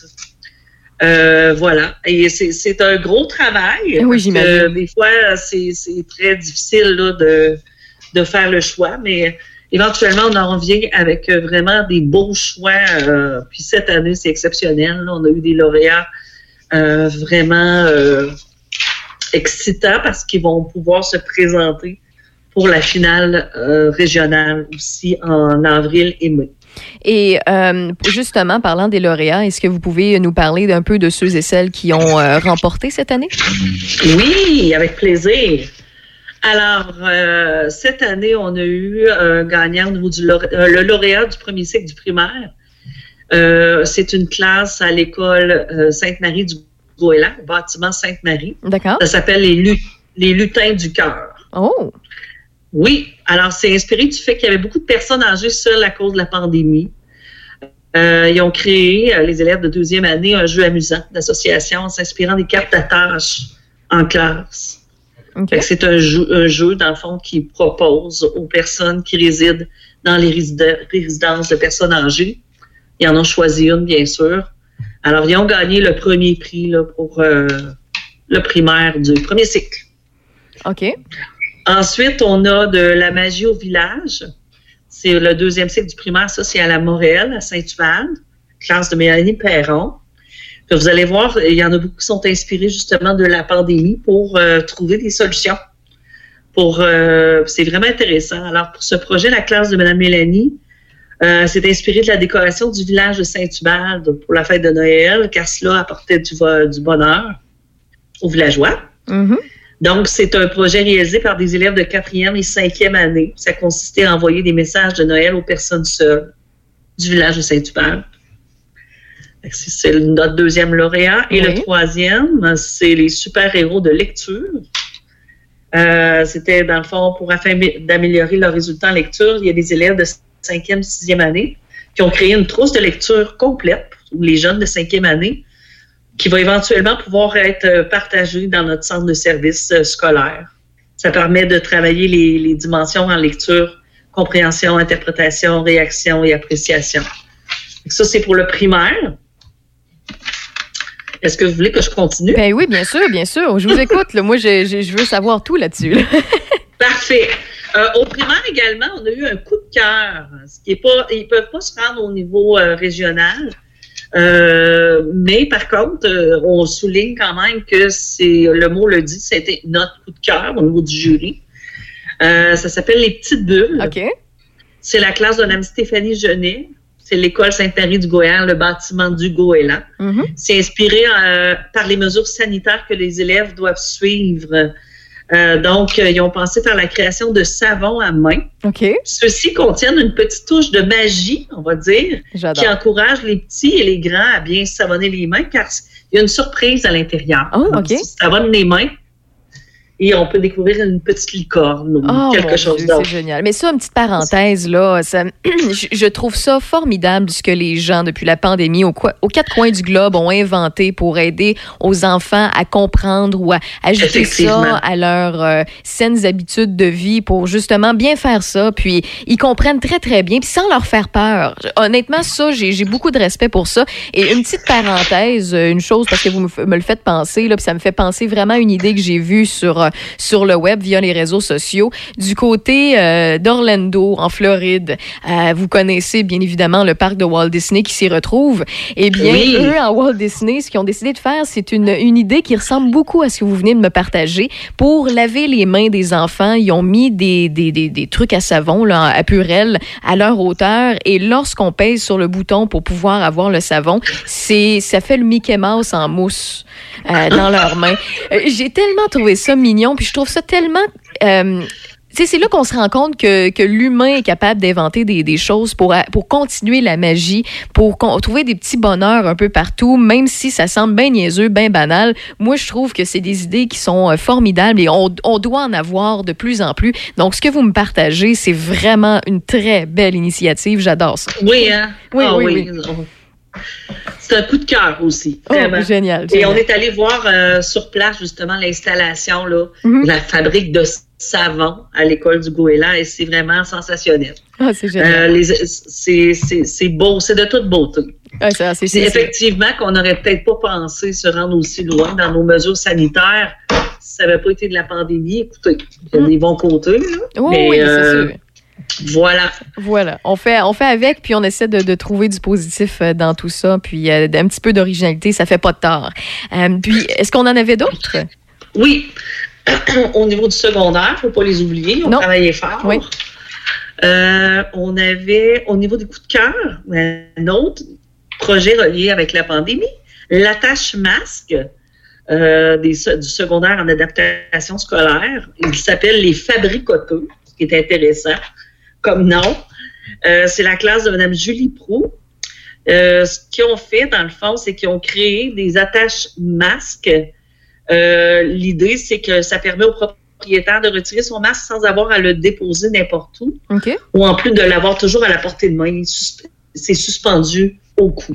Euh, voilà. Et c'est- c'est un gros travail. Oui, parce que j'imagine. Des fois, c'est c'est très difficile là, de, de faire le choix, mais éventuellement, on en revient avec euh, vraiment des beaux choix. euh, puis cette année, c'est exceptionnel. là. On a eu des lauréats euh, vraiment euh, excitants parce qu'ils vont pouvoir se présenter pour la finale euh, régionale aussi en avril et mai. Et euh, justement, parlant des lauréats, est-ce que vous pouvez nous parler d'un peu de ceux et celles qui ont euh, remporté cette année? Oui, avec plaisir. Alors, euh, cette année, on a eu un gagnant au niveau du lauré- euh, le lauréat du premier cycle du primaire. C'est une classe à l'école Sainte-Marie du Goéland, au bâtiment Sainte-Marie. D'accord. Ça s'appelle les, lu- les lutins du cœur. Oh! Oui, alors c'est inspiré du fait qu'il y avait beaucoup de personnes âgées seules à cause de la pandémie. Euh, ils ont créé, euh, les élèves de deuxième année, un jeu amusant d'association en s'inspirant des cartes tâches en classe. C'est un jeu, un jeu, dans le fond, qui propose aux personnes qui résident dans les résidences de personnes âgées. Ils en ont choisi une, bien sûr. Alors, ils ont gagné le premier prix là, pour euh, le primaire du premier cycle. OK. Ensuite, on a de la magie au village. C'est le deuxième cycle du primaire. Ça, c'est à la Morel, à Saint-Uval, classe de Mélanie Perron. Vous allez voir, il y en a beaucoup qui sont inspirés justement de la pandémie pour euh, trouver des solutions. Pour, euh, c'est vraiment intéressant. Alors, pour ce projet, la classe de Mme Mélanie euh, s'est inspirée de la décoration du village de Saint-Ubalde pour la fête de Noël, car cela apportait du, bonheur aux villageois. Donc, c'est un projet réalisé par des élèves de quatrième et cinquième année. Ça consistait à envoyer des messages de Noël aux personnes seules du village de Saint-Hubert. C'est notre deuxième lauréat. Et le troisième, c'est les super-héros de lecture. Euh, C'était, dans le fond, pour afin d'améliorer leurs résultats en lecture, il y a des élèves de cinquième, sixième année qui ont créé une trousse de lecture complète pour les jeunes de cinquième année qui va éventuellement pouvoir être euh, partagée dans notre centre de service euh, scolaire. Ça permet de travailler les, les dimensions en lecture, compréhension, interprétation, réaction et appréciation. Ça, c'est pour le primaire. Est-ce que vous voulez que je continue? Ben oui, bien sûr, bien sûr. Je vous écoute. là. Moi, je, je- je veux savoir tout là-dessus. là. Parfait. Euh, au primaire également, on a eu un coup de cœur. Ce qui est pas, ils peuvent pas se rendre au niveau euh, régional. Euh, mais par contre, euh, on souligne quand même que c'est le mot le dit, c'était notre coup de cœur au niveau du jury. Euh, ça s'appelle les petites bulles. C'est la classe de Mme Stéphanie Genet. C'est l'école Sainte-Marie du Goéland, le bâtiment du Goéland. C'est inspiré euh, par les mesures sanitaires que les élèves doivent suivre. Euh, donc, euh, ils ont pensé faire la création de savons à main. OK. Ceux-ci contiennent une petite touche de magie, on va dire, qui encourage les petits et les grands à bien savonner les mains car il y a une surprise à l'intérieur. Oh, Donc, OK. ils savonnent les mains et on peut découvrir une petite licorne ou Oh, quelque chose d'autre. C'est génial. Mais ça, une petite parenthèse, là, ça, je, trouve ça formidable ce que les gens, depuis la pandémie, aux, quatre coins du globe, ont inventé pour aider aux enfants à comprendre ou à ajouter ça à leurs euh, saines habitudes de vie pour justement bien faire ça. Puis ils comprennent très, très bien, puis sans leur faire peur. Honnêtement, ça, j'ai beaucoup de respect pour ça. Et une petite parenthèse, euh, une chose, parce que vous me, me le faites penser, là, puis ça me fait penser vraiment à une idée que j'ai vue sur, euh, sur le web via les réseaux sociaux. Du côté euh, d'Orlando, en Floride, euh, vous connaissez bien évidemment le parc de Walt Disney qui s'y retrouve. Eh bien, Oui. eux, en Walt Disney, ce qu'ils ont décidé de faire, c'est une, une idée qui ressemble beaucoup à ce que vous venez de me partager. Pour laver les mains des enfants, ils ont mis des, des, des, des trucs à savon, là, à purelle, à leur hauteur. Et lorsqu'on pèse sur le bouton pour pouvoir avoir le savon, c'est ça fait le Mickey Mouse en mousse euh, dans leurs mains. J'ai tellement trouvé ça mignon, puis je trouve ça tellement... euh, c'est là qu'on se rend compte que, que l'humain est capable d'inventer des, des choses pour, pour continuer la magie, pour trouver des petits bonheurs un peu partout, même si ça semble bien niaiseux, bien banal. Moi, je trouve que c'est des idées qui sont euh, formidables et on, on doit en avoir de plus en plus. Donc, ce que vous me partagez, c'est vraiment une très belle initiative. J'adore ça. Oui, hein? Oui, Ah oui, C'est un coup de cœur aussi. Oh, génial, Et on est allé voir euh, sur place justement l'installation là, Mhm. de la fabrique de savon à l'école du Goéland et c'est vraiment sensationnel. Ah, c'est Euh, génial. les- c'est beau, c'est de toute beauté. Ah, c'est- effectivement qu'on n'aurait peut-être pas pensé se rendre aussi loin dans nos mesures sanitaires si ça n'avait pas été de la pandémie. Écoutez, il y a des bons côtés, là, Oh, mais oui, c'est euh, sûr. Voilà. Voilà, on fait, on fait avec, puis on essaie de, de trouver du positif euh, dans tout ça, puis euh, un petit peu d'originalité, ça fait pas de tort. Euh, puis, est-ce qu'on en avait d'autres? Oui, au niveau du secondaire, il ne faut pas les oublier, on travaillait fort. Oui. Euh, on avait, au niveau des coups de cœur, un autre projet relié avec la pandémie, l'attache masque euh, des, du secondaire en adaptation scolaire. Il s'appelle les fabricoteux, ce qui est intéressant comme nom. Euh, c'est la classe de Mme Julie Prou. Euh, ce qu'ils ont fait, dans le fond, c'est qu'ils ont créé des attaches masques. Euh, L'idée, c'est que ça permet au propriétaire de retirer son masque sans avoir à le déposer n'importe où ou en plus de l'avoir toujours à la portée de main. C'est suspendu au cou.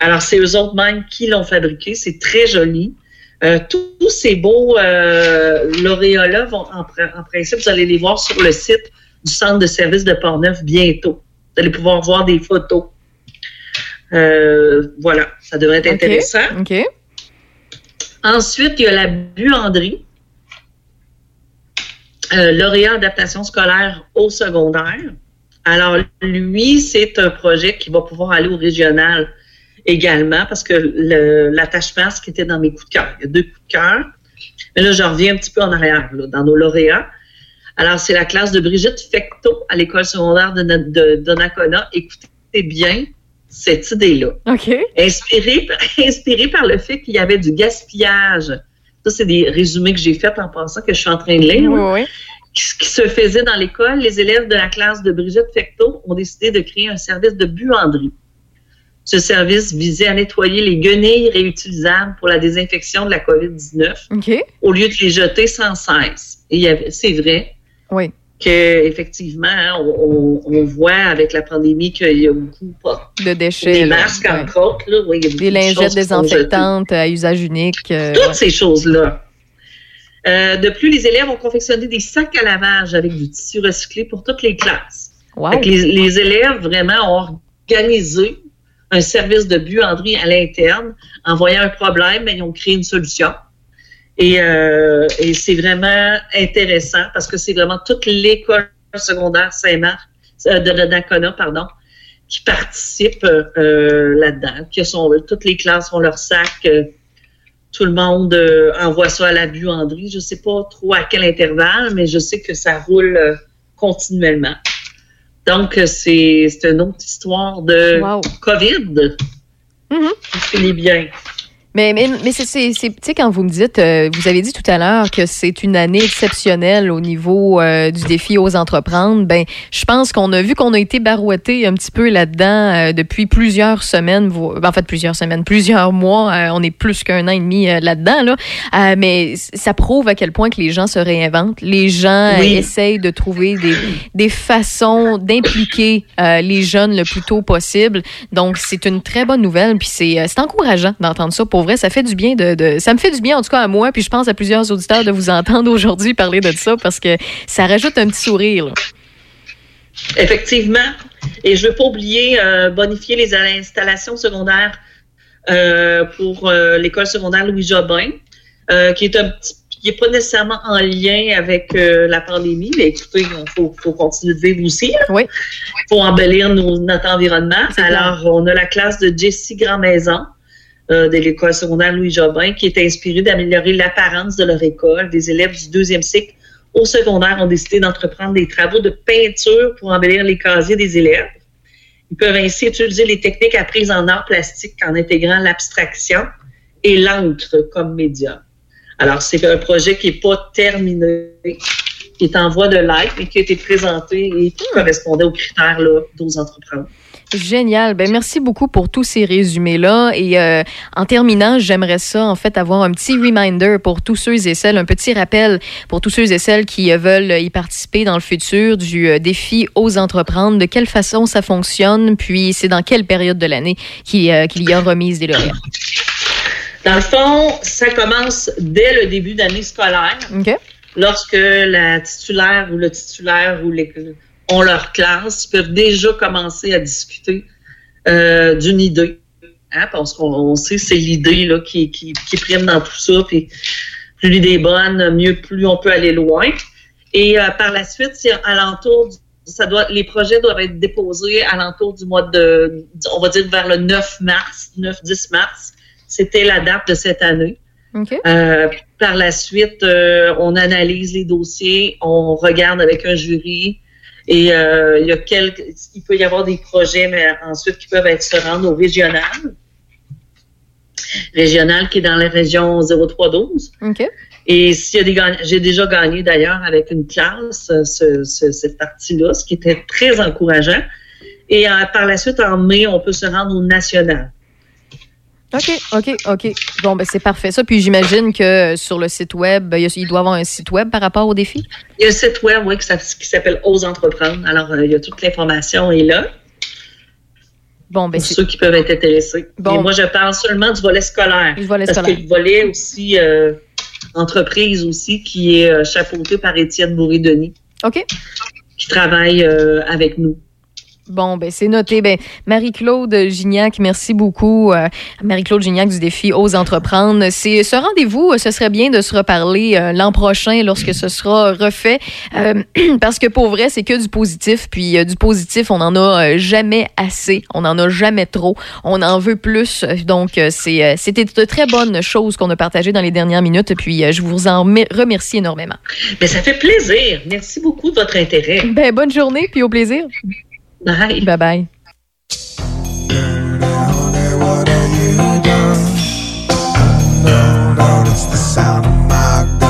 Alors, c'est eux autres même qui l'ont fabriqué. C'est très joli. Euh, tous ces beaux euh, lauréats-là vont, en principe, vous allez les voir sur le site du Centre de services de Portneuf bientôt. Vous allez pouvoir voir des photos. Euh, voilà, ça devrait être intéressant. Ensuite, il y a la buanderie. Euh, lauréat adaptation scolaire au secondaire. Alors, lui, c'est un projet qui va pouvoir aller au régional également parce que l'attachement, ce qui était dans mes coups de cœur. Il y a deux coups de cœur. Mais là, je reviens un petit peu en arrière, là, dans nos lauréats. Alors, c'est la classe de Brigitte Fecto à l'école secondaire de, de. Écoutez bien cette idée-là. OK. Inspiré, inspiré par le fait qu'il y avait du gaspillage. Ça, c'est des résumés que j'ai faits en pensant que je suis en train de lire. Oui, oui. Ce qui se faisait dans l'école, les élèves de la classe de Brigitte Fecto ont décidé de créer un service de buanderie. Ce service visait à nettoyer les guenilles réutilisables pour la désinfection de la COVID-19 OK. au lieu de les jeter sans cesse. Et c'est vrai Oui. que effectivement, hein, on, voit avec la pandémie qu'il y a beaucoup De déchets. des là. masques Ouais. entre autres, là, oui, il y a beaucoup Des de lingettes désinfectantes à usage unique. euh, Toutes ouais. ces choses-là. Euh, de plus, les élèves ont confectionné des sacs à lavage avec du tissu recyclé pour toutes les classes. Wow. Les, les élèves vraiment ont organisé un service de buanderie à l'interne. En voyant un problème, ben, ils ont créé une solution. Et, euh, et c'est vraiment intéressant parce que c'est vraiment toute l'école secondaire Saint-Marc, euh, de, Dacona, pardon, qui participe euh, là-dedans. Que sont, toutes les classes ont leur sac. tout le monde envoie ça à la buanderie. Je ne sais pas trop à quel intervalle, mais je sais que ça roule continuellement. Donc, c'est une autre histoire de Wow. COVID Mhm. qui finit bien. Mais, mais, mais c'est, c'est, c'est- tu sais, quand vous me dites, euh, vous avez dit tout à l'heure que c'est une année exceptionnelle au niveau euh, du défi aux entreprendre, ben, je pense qu'on a vu qu'on a été barouetté un petit peu là-dedans euh, depuis plusieurs semaines, ben, en fait plusieurs semaines, plusieurs mois, euh, on est plus qu'un an et demi euh, là-dedans, là. Euh, mais ça prouve à quel point que les gens se réinventent, les gens Oui. essayent de trouver des, des façons d'impliquer euh, les jeunes le plus tôt possible. Donc, c'est une très bonne nouvelle, puis c'est, euh, c'est encourageant d'entendre ça. Pour vrai, ça fait du bien de, de- ça me fait du bien en tout cas à moi, puis je pense à plusieurs auditeurs de vous entendre aujourd'hui parler de ça parce que ça rajoute un petit sourire. là. Effectivement. Et je ne veux pas oublier euh, bonifier les installations secondaires euh, pour euh, l'école secondaire Louis Jobin, euh, qui est un petit qui n'est pas nécessairement en lien avec euh, la pandémie, mais écoutez, il faut, faut continuer de vivre aussi. là. Oui. Il faut embellir nos- notre environnement. Alors, on a la classe de Jessie Grandmaison euh, de l'école secondaire Louis Jobin qui est inspirée d'améliorer l'apparence de leur école. Des élèves du deuxième cycle au secondaire ont décidé d'entreprendre des travaux de peinture pour embellir les casiers des élèves. Ils peuvent ainsi utiliser les techniques apprises en art plastique en intégrant l'abstraction et l'encre comme médium. Alors, c'est un projet qui n'est pas terminé, qui est en voie de l'être, mais qui a été présenté et qui correspondait aux critères là, d'os entreprendre. Génial. Ben merci beaucoup pour tous ces résumés-là. Et euh, en terminant, j'aimerais ça, en fait, avoir un petit reminder pour tous ceux et celles, un petit rappel pour tous ceux et celles qui euh, veulent y participer dans le futur du euh, défi aux entreprendre, de quelle façon ça fonctionne, puis c'est dans quelle période de l'année qu'il euh, qu'il y a remise des lauréats? Dans le fond, ça commence dès le début d'année scolaire. OK? Lorsque la titulaire ou le titulaire ou les ont leur classe, ils peuvent déjà commencer à discuter euh, d'une idée. Hein, parce qu'on on sait que c'est l'idée là, qui, qui, qui prime dans tout ça. Puis plus l'idée est bonne, mieux plus on peut aller loin. Et euh, par la suite, c'est alentour du- ça doit, les projets doivent être déposés alentour du mois de, on va dire vers le 9 mars, 9-10 mars. C'était la date de cette année. Euh, par la suite, euh, on analyse les dossiers, on regarde avec un jury et euh, il y a quelques, il peut y avoir des projets, mais ensuite qui peuvent être se rendre au régional. Régional qui est dans la région 0312. OK? Et s'il y a des j'ai déjà gagné d'ailleurs avec une classe euh, ce- ce- cette partie-là, ce qui était très encourageant. Et euh, par la suite, en mai, on peut se rendre au national. OK, OK, OK. Bon, ben c'est parfait ça. Puis j'imagine que sur le site web, il a- il doit y avoir un site web par rapport au défi? Il y a un site web oui, qui s'a- qui s'appelle Ose Entreprendre. Alors, euh, il y a toute l'information est là. Bon, ben pour ceux qui peuvent être intéressés. Bon. Et moi, je parle seulement du volet scolaire. Du volet parce scolaire. que le volet aussi euh, entreprise aussi, qui est euh, chapeauté par Étienne Bourré-Denis, OK. qui travaille euh, avec nous. Bon, ben c'est noté. Ben, Marie-Claude Gignac, merci beaucoup. euh, Marie-Claude Gignac du défi Ose entreprendre. C'est ce rendez-vous, euh, ce serait bien de se reparler euh, l'an prochain lorsque ce sera refait. euh, parce que pour vrai, c'est que du positif. Puis du positif, on n'en a jamais assez. On n'en a jamais trop. On en veut plus. Donc, c'est, c'était de très bonnes choses qu'on a partagées dans les dernières minutes. Puis je vous en remer- remercie énormément. Mais ça fait plaisir. Merci beaucoup de votre intérêt. Ben, bonne journée, puis au plaisir. Bye. Bye bye. It's the sound of my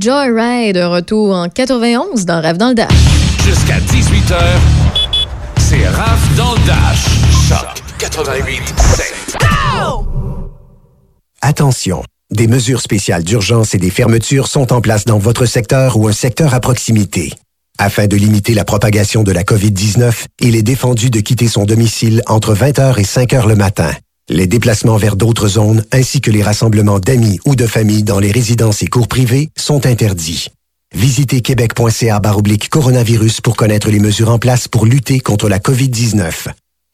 Joyride, retour en 91 dans Rave dans le Dash. Jusqu'à 18h, c'est Rave dans le Dash. Choc 88 7. Attention. Des mesures spéciales d'urgence et des fermetures sont en place dans votre secteur ou un secteur à proximité. Afin de limiter la propagation de la COVID-19, il est défendu de quitter son domicile entre 20h et 5h le matin. Les déplacements vers d'autres zones ainsi que les rassemblements d'amis ou de familles dans les résidences et cours privés sont interdits. Visitez québec.ca/coronavirus pour connaître les mesures en place pour lutter contre la COVID-19.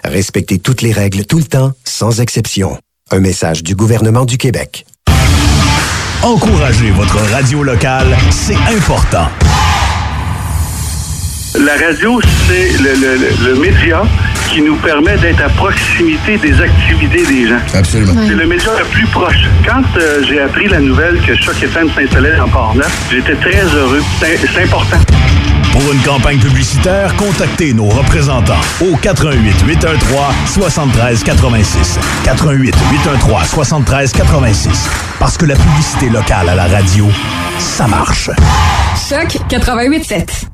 Respectez toutes les règles tout le temps, sans exception. Un message du gouvernement du Québec. Encouragez votre radio locale, c'est important. La radio, c'est le, le, le, média qui nous permet d'être à proximité des activités des gens. Absolument. C'est le média le plus proche. Quand euh, j'ai appris la nouvelle que Choc FM s'installait en Port-Neuf, j'étais très heureux. C'est important. Pour une campagne publicitaire, contactez nos représentants au 88 813 73 86. 88 813 73 86. Parce que la publicité locale à la radio, ça marche. Choc 88 7.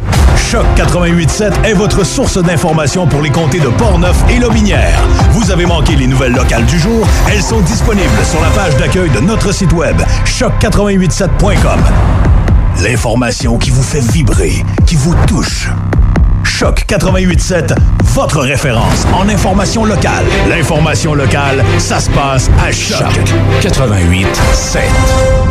Choc 887 est votre source d'information pour les comtés de Portneuf et Lobinière. Vous avez manqué les nouvelles locales du jour? Elles sont disponibles sur la page d'accueil de notre site web choc887.com. L'information qui vous fait vibrer, qui vous touche. Choc 887, votre référence en information locale. L'information locale, ça se passe à Choc 887.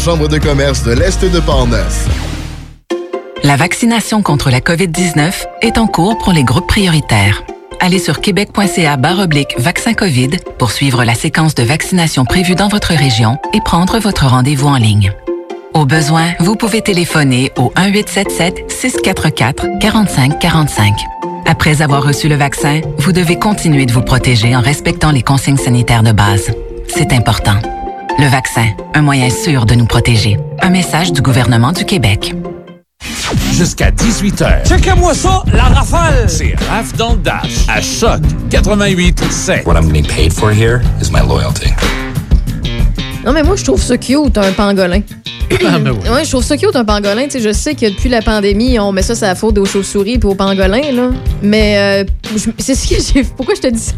Chambre de commerce de l'Est de Portneuf. La vaccination contre la COVID-19 est en cours pour les groupes prioritaires. Allez sur québec.ca oblique vaccin COVID pour suivre la séquence de vaccination prévue dans votre région et prendre votre rendez-vous en ligne. Au besoin, vous pouvez téléphoner au 1-877-644-4545. Après avoir reçu le vaccin, vous devez continuer de vous protéger en respectant les consignes sanitaires de base. C'est important. Le vaccin, un moyen sûr de nous protéger. Un message du gouvernement du Québec. Jusqu'à 18h. Checkez-moi ça, la rafale! C'est Raph dans le Dash à Choc 88 7. What I'm getting paid for here is my loyalty. Non, mais moi, je trouve ça cute, un pangolin. Ah, ben oui. Ouais, je trouve ça cute, un pangolin. Tu sais, je sais que depuis la pandémie, on met ça sur la faute aux chauves-souris et aux pangolins, là. Mais euh, c'est ce que j'ai. Pourquoi je te dis ça?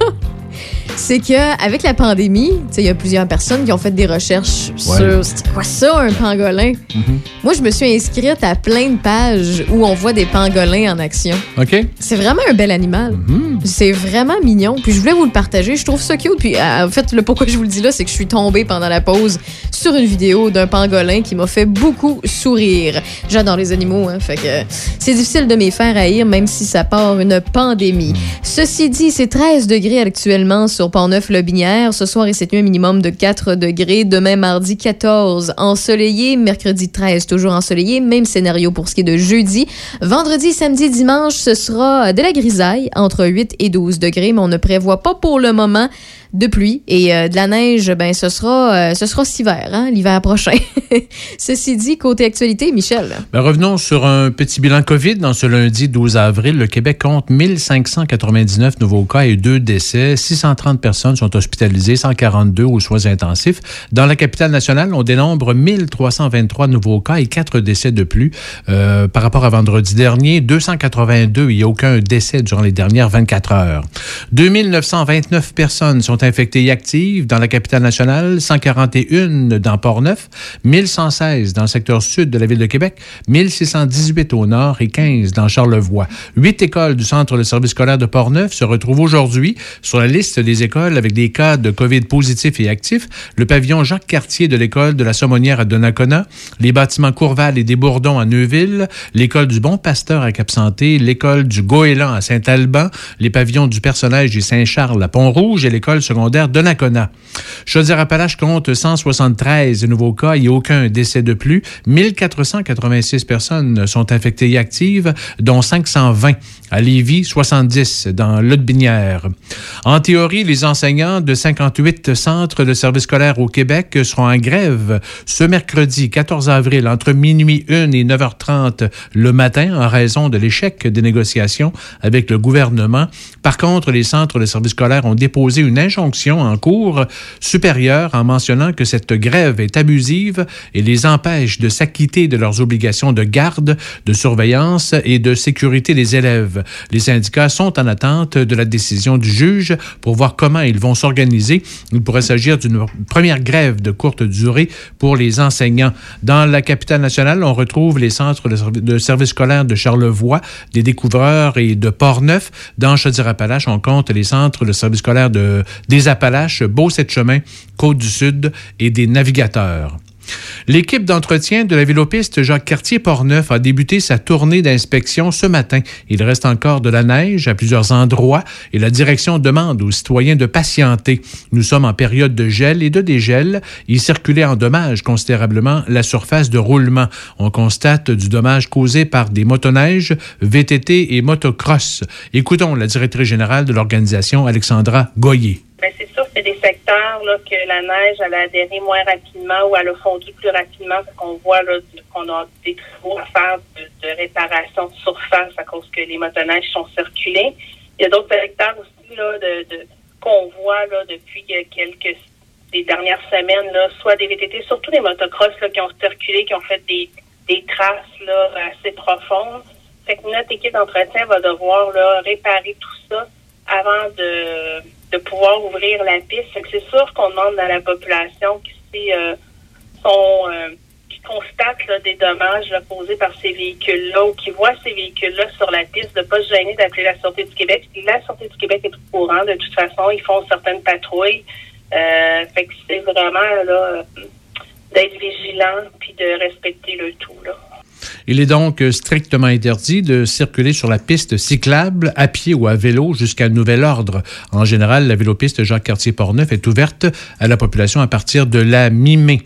C'est que avec la pandémie, il y a plusieurs personnes qui ont fait des recherches Ouais. sur c'est quoi ça, un pangolin. Moi, je me suis inscrite à plein de pages où on voit des pangolins en action. OK? C'est vraiment un bel animal. C'est vraiment mignon. Puis je voulais vous le partager. Je trouve ça cute. Puis euh, en fait, le pourquoi je vous le dis là, c'est que je suis tombée pendant la pause sur une vidéo d'un pangolin qui m'a fait beaucoup sourire. J'adore les animaux, hein. Fait que c'est difficile de m'y faire haïr, même si ça part une pandémie. Ceci dit, c'est 13 degrés actuellement sur Pont-Neuf-Lobinière. Ce soir et cette nuit, un minimum de 4 degrés. Demain, mardi, 14 ensoleillé. Mercredi, 13 toujours ensoleillé. Même scénario pour ce qui est de jeudi. Vendredi, samedi, dimanche, ce sera de la grisaille entre 8 et 12 degrés, mais on ne prévoit pas pour le moment de pluie et euh, de la neige, ben ce sera euh, ce sera cet hein, l'hiver prochain. Ceci dit, côté actualité, Michel. Ben, revenons sur un petit bilan COVID. Dans ce lundi 12 avril, le Québec compte 1599 nouveaux cas et deux décès. 630 personnes sont hospitalisées, 142 aux soins intensifs. Dans la capitale nationale, on dénombre 1323 nouveaux cas et quatre décès de plus. Euh, par rapport à vendredi dernier, 282, il n'y a aucun décès durant les dernières 24 heures. 2929 personnes sont infectées et actives dans la capitale nationale, 141 dans Port-Neuf, 1116 dans le secteur sud de la ville de Québec, 1618 au nord et 15 dans Charlevoix. Huit écoles du centre de service scolaire de Port-Neuf se retrouvent aujourd'hui sur la liste des écoles avec des cas de COVID positifs et actifs. Le pavillon Jacques-Cartier de l'école de la Sommonnière à Donnacona, les bâtiments Courval et des Bourdons à Neuville, l'école du Bon Pasteur à Cap-Santé, l'école du Goéland à Saint-Alban, les pavillons du Personnage et Saint-Charles à Pont-Rouge et l'école secondaire Donnacona. Chaudière-Appalaches compte 173 nouveaux cas et aucun décès de plus. 1486 personnes sont infectées et actives, dont 520 à Lévis, 70 dans Lotbinière. En théorie, les enseignants de 58 centres de services scolaires au Québec seront en grève ce mercredi 14 avril entre minuit 1 et 9h30 le matin en raison de l'échec des négociations avec le gouvernement. Par contre, les centres de services scolaires ont déposé une injonction en cours supérieure en mentionnant que cette grève est abusive et les empêche de s'acquitter de leurs obligations de garde, de surveillance et de sécurité des élèves. Les syndicats sont en attente de la décision du juge pour voir comment ils vont s'organiser. Il pourrait s'agir d'une première grève de courte durée pour les enseignants. Dans la capitale nationale, on retrouve les centres de services scolaires de Charlevoix, des découvreurs et de Portneuf. Dans Chaudière-Appalaches, on compte les centres de services scolaires de, des Appalaches, Beau-Sept-Chemin, Côte-du-Sud et des navigateurs. L'équipe d'entretien de la vélopiste Jacques-Cartier-Portneuf a débuté sa tournée d'inspection ce matin. Il reste encore de la neige à plusieurs endroits et la direction demande aux citoyens de patienter. Nous sommes en période de gel et de dégel. Il circulait endommage considérablement la surface de roulement. On constate du dommage causé par des motoneiges, VTT et motocross. Écoutons la directrice générale de l'organisation, Alexandra Goyer. Ben, c'est sûr c'est des secteurs là, que la neige elle a adhéré moins rapidement ou elle a fondu plus rapidement qu'on voit là, qu'on a des travaux à faire de, réparation de surface à cause que les motoneiges sont circulés. Il y a d'autres secteurs aussi là, de, qu'on voit là, depuis euh, quelques des dernières semaines, là, soit des VTT, surtout des motocross là, qui ont circulé, qui ont fait des, des traces là, assez profondes. Fait que notre équipe d'entretien va devoir là, réparer tout ça avant de, de pouvoir ouvrir la piste. C'est sûr qu'on demande à la population qui euh, euh, qui constatent là, des dommages causés par ces véhicules-là ou qui voient ces véhicules-là sur la piste de ne pas se gêner d'appeler la Sûreté du Québec. La Sûreté du Québec est au courant. De toute façon, ils font certaines patrouilles. Euh, fait que c'est vraiment là d'être vigilant puis de respecter le tout. Là. Il est donc strictement interdit de circuler sur la piste cyclable, à pied ou à vélo jusqu'à nouvel ordre. En général, la vélopiste Jacques-Cartier-Portneuf est ouverte à la population à partir de la mi-mai.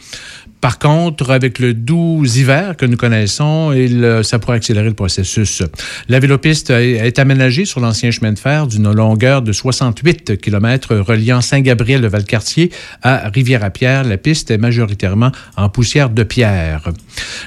Par contre, avec le doux hiver que nous connaissons, il, euh, ça pourrait accélérer le processus. La vélopiste est aménagée sur l'ancien chemin de fer d'une longueur de 68 km reliant Saint-Gabriel de Valcartier à Rivière-à-Pierre. La piste est majoritairement en poussière de pierre.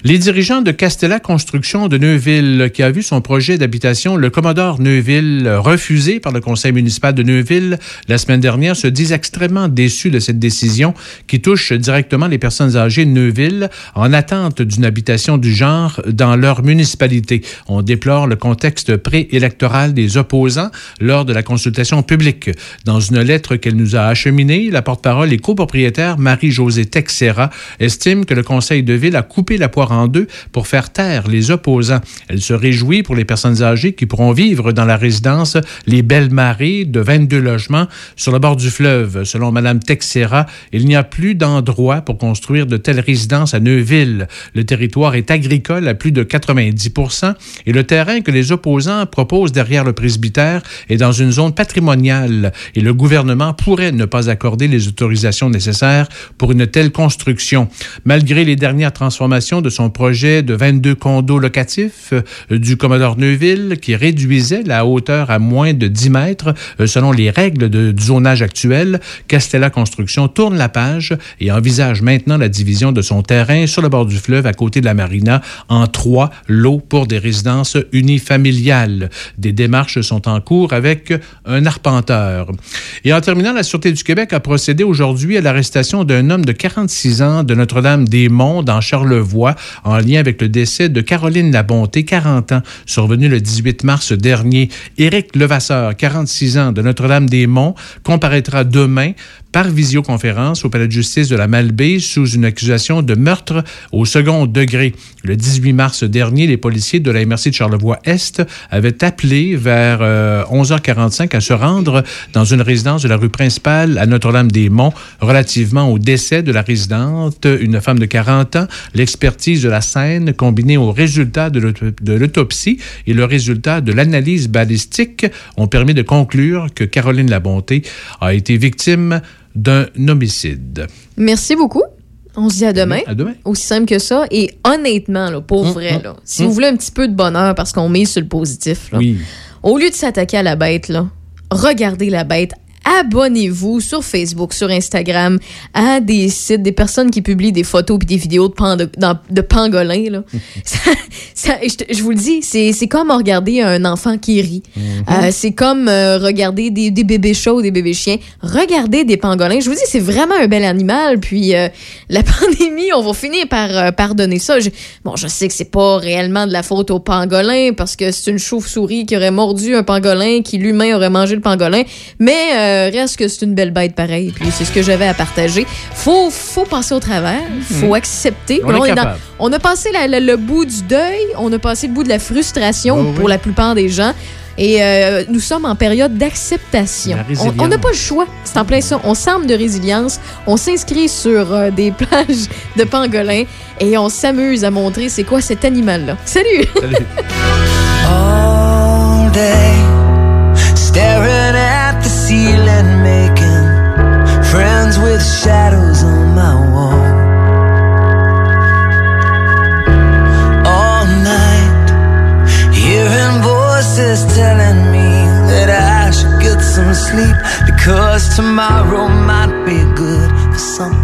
Les dirigeants de Castella Construction de Neuville, qui a vu son projet d'habitation, le Commodore Neuville, refusé par le conseil municipal de Neuville la semaine dernière, se disent extrêmement déçus de cette décision qui touche directement les personnes âgées de Neuville en attente d'une habitation du genre dans leur municipalité. On déplore le contexte préélectoral des opposants lors de la consultation publique. Dans une lettre qu'elle nous a acheminée, la porte-parole et copropriétaire Marie-Josée Texera estime que le conseil de ville a coupé la poire en deux pour faire taire les opposants. Elle se réjouit pour les personnes âgées qui pourront vivre dans la résidence Les Belles Marées de 22 logements sur le bord du fleuve. Selon Mme Texera, il n'y a plus d'endroit pour construire de telles résidences à Neuville. Le territoire est agricole à plus de 90% et le terrain que les opposants proposent derrière le presbytère est dans une zone patrimoniale et le gouvernement pourrait ne pas accorder les autorisations nécessaires pour une telle construction. Malgré les dernières transformations de son projet de 22 condos locatifs euh, du Commodore Neuville qui réduisait la hauteur à moins de 10 mètres euh, selon les règles de, du zonage actuel, Castella Construction tourne la page et envisage maintenant la division de son terrain sur le bord du fleuve à côté de la marina en trois lots pour des résidences unifamiliales. Des démarches sont en cours avec un arpenteur. Et en terminant, la Sûreté du Québec a procédé aujourd'hui à l'arrestation d'un homme de 46 ans de Notre-Dame-des-Monts dans Charlevoix en lien avec le décès de Caroline Labonté, 40 ans, survenu le 18 mars dernier. Éric Levasseur, 46 ans de Notre-Dame-des-Monts, comparaîtra demain par visioconférence au palais de justice de la Malbaie sous une accusation de meurtre au second degré. Le 18 mars dernier, les policiers de la MRC de Charlevoix-Est avaient appelé vers euh, 11h45 à se rendre dans une résidence de la rue principale à Notre-Dame-des-Monts relativement au décès de la résidente, une femme de 40 ans. L'expertise de la scène combinée au résultat de l'auto- de l'autopsie et le résultat de l'analyse balistique ont permis de conclure que Caroline Labonté a été victime d'un homicide. Merci beaucoup. On se dit à demain. À demain. Aussi simple que ça. Et honnêtement, là, pour Hum, vrai, hum, là, si hum. vous voulez un petit peu de bonheur parce qu'on mise sur le positif, là, Oui. au lieu de s'attaquer à la bête, là, regardez la bête abonnez-vous sur Facebook, sur Instagram, à des sites, des personnes qui publient des photos et des vidéos de, pan- de, dans- de pangolins. Là. Ça- ça- je, vous le dis, c'est comme regarder un enfant qui rit. Euh, c'est comme euh, regarder des, des bébés chats ou des bébés chiens. Regardez des pangolins. Je vous dis, c'est vraiment un bel animal. Puis euh, la pandémie, on va finir par pardonner ça. Je- bon, je sais que c'est pas réellement de la faute au pangolin parce que c'est une chauve-souris qui aurait mordu un pangolin, qui l'humain aurait mangé le pangolin. Mais euh, reste que c'est une belle bête pareil. Puis c'est ce que j'avais à partager. Faut, faut passer au travers. Faut accepter. On est Là, dans- capable. on a passé la- la- le bout du deuil, on a passé le bout de la frustration oui. pour la plupart des gens. Et euh, nous sommes en période d'acceptation. On- n'a pas le choix. C'est en plein ça. On semble de résilience. On s'inscrit sur euh, des plages de pangolins et on s'amuse à montrer c'est quoi cet animal-là. Salut! all day, staring at the ceiling, making friends with shadows on my wall. All night, hearing voices telling me that I should get some sleep because tomorrow might be good for something.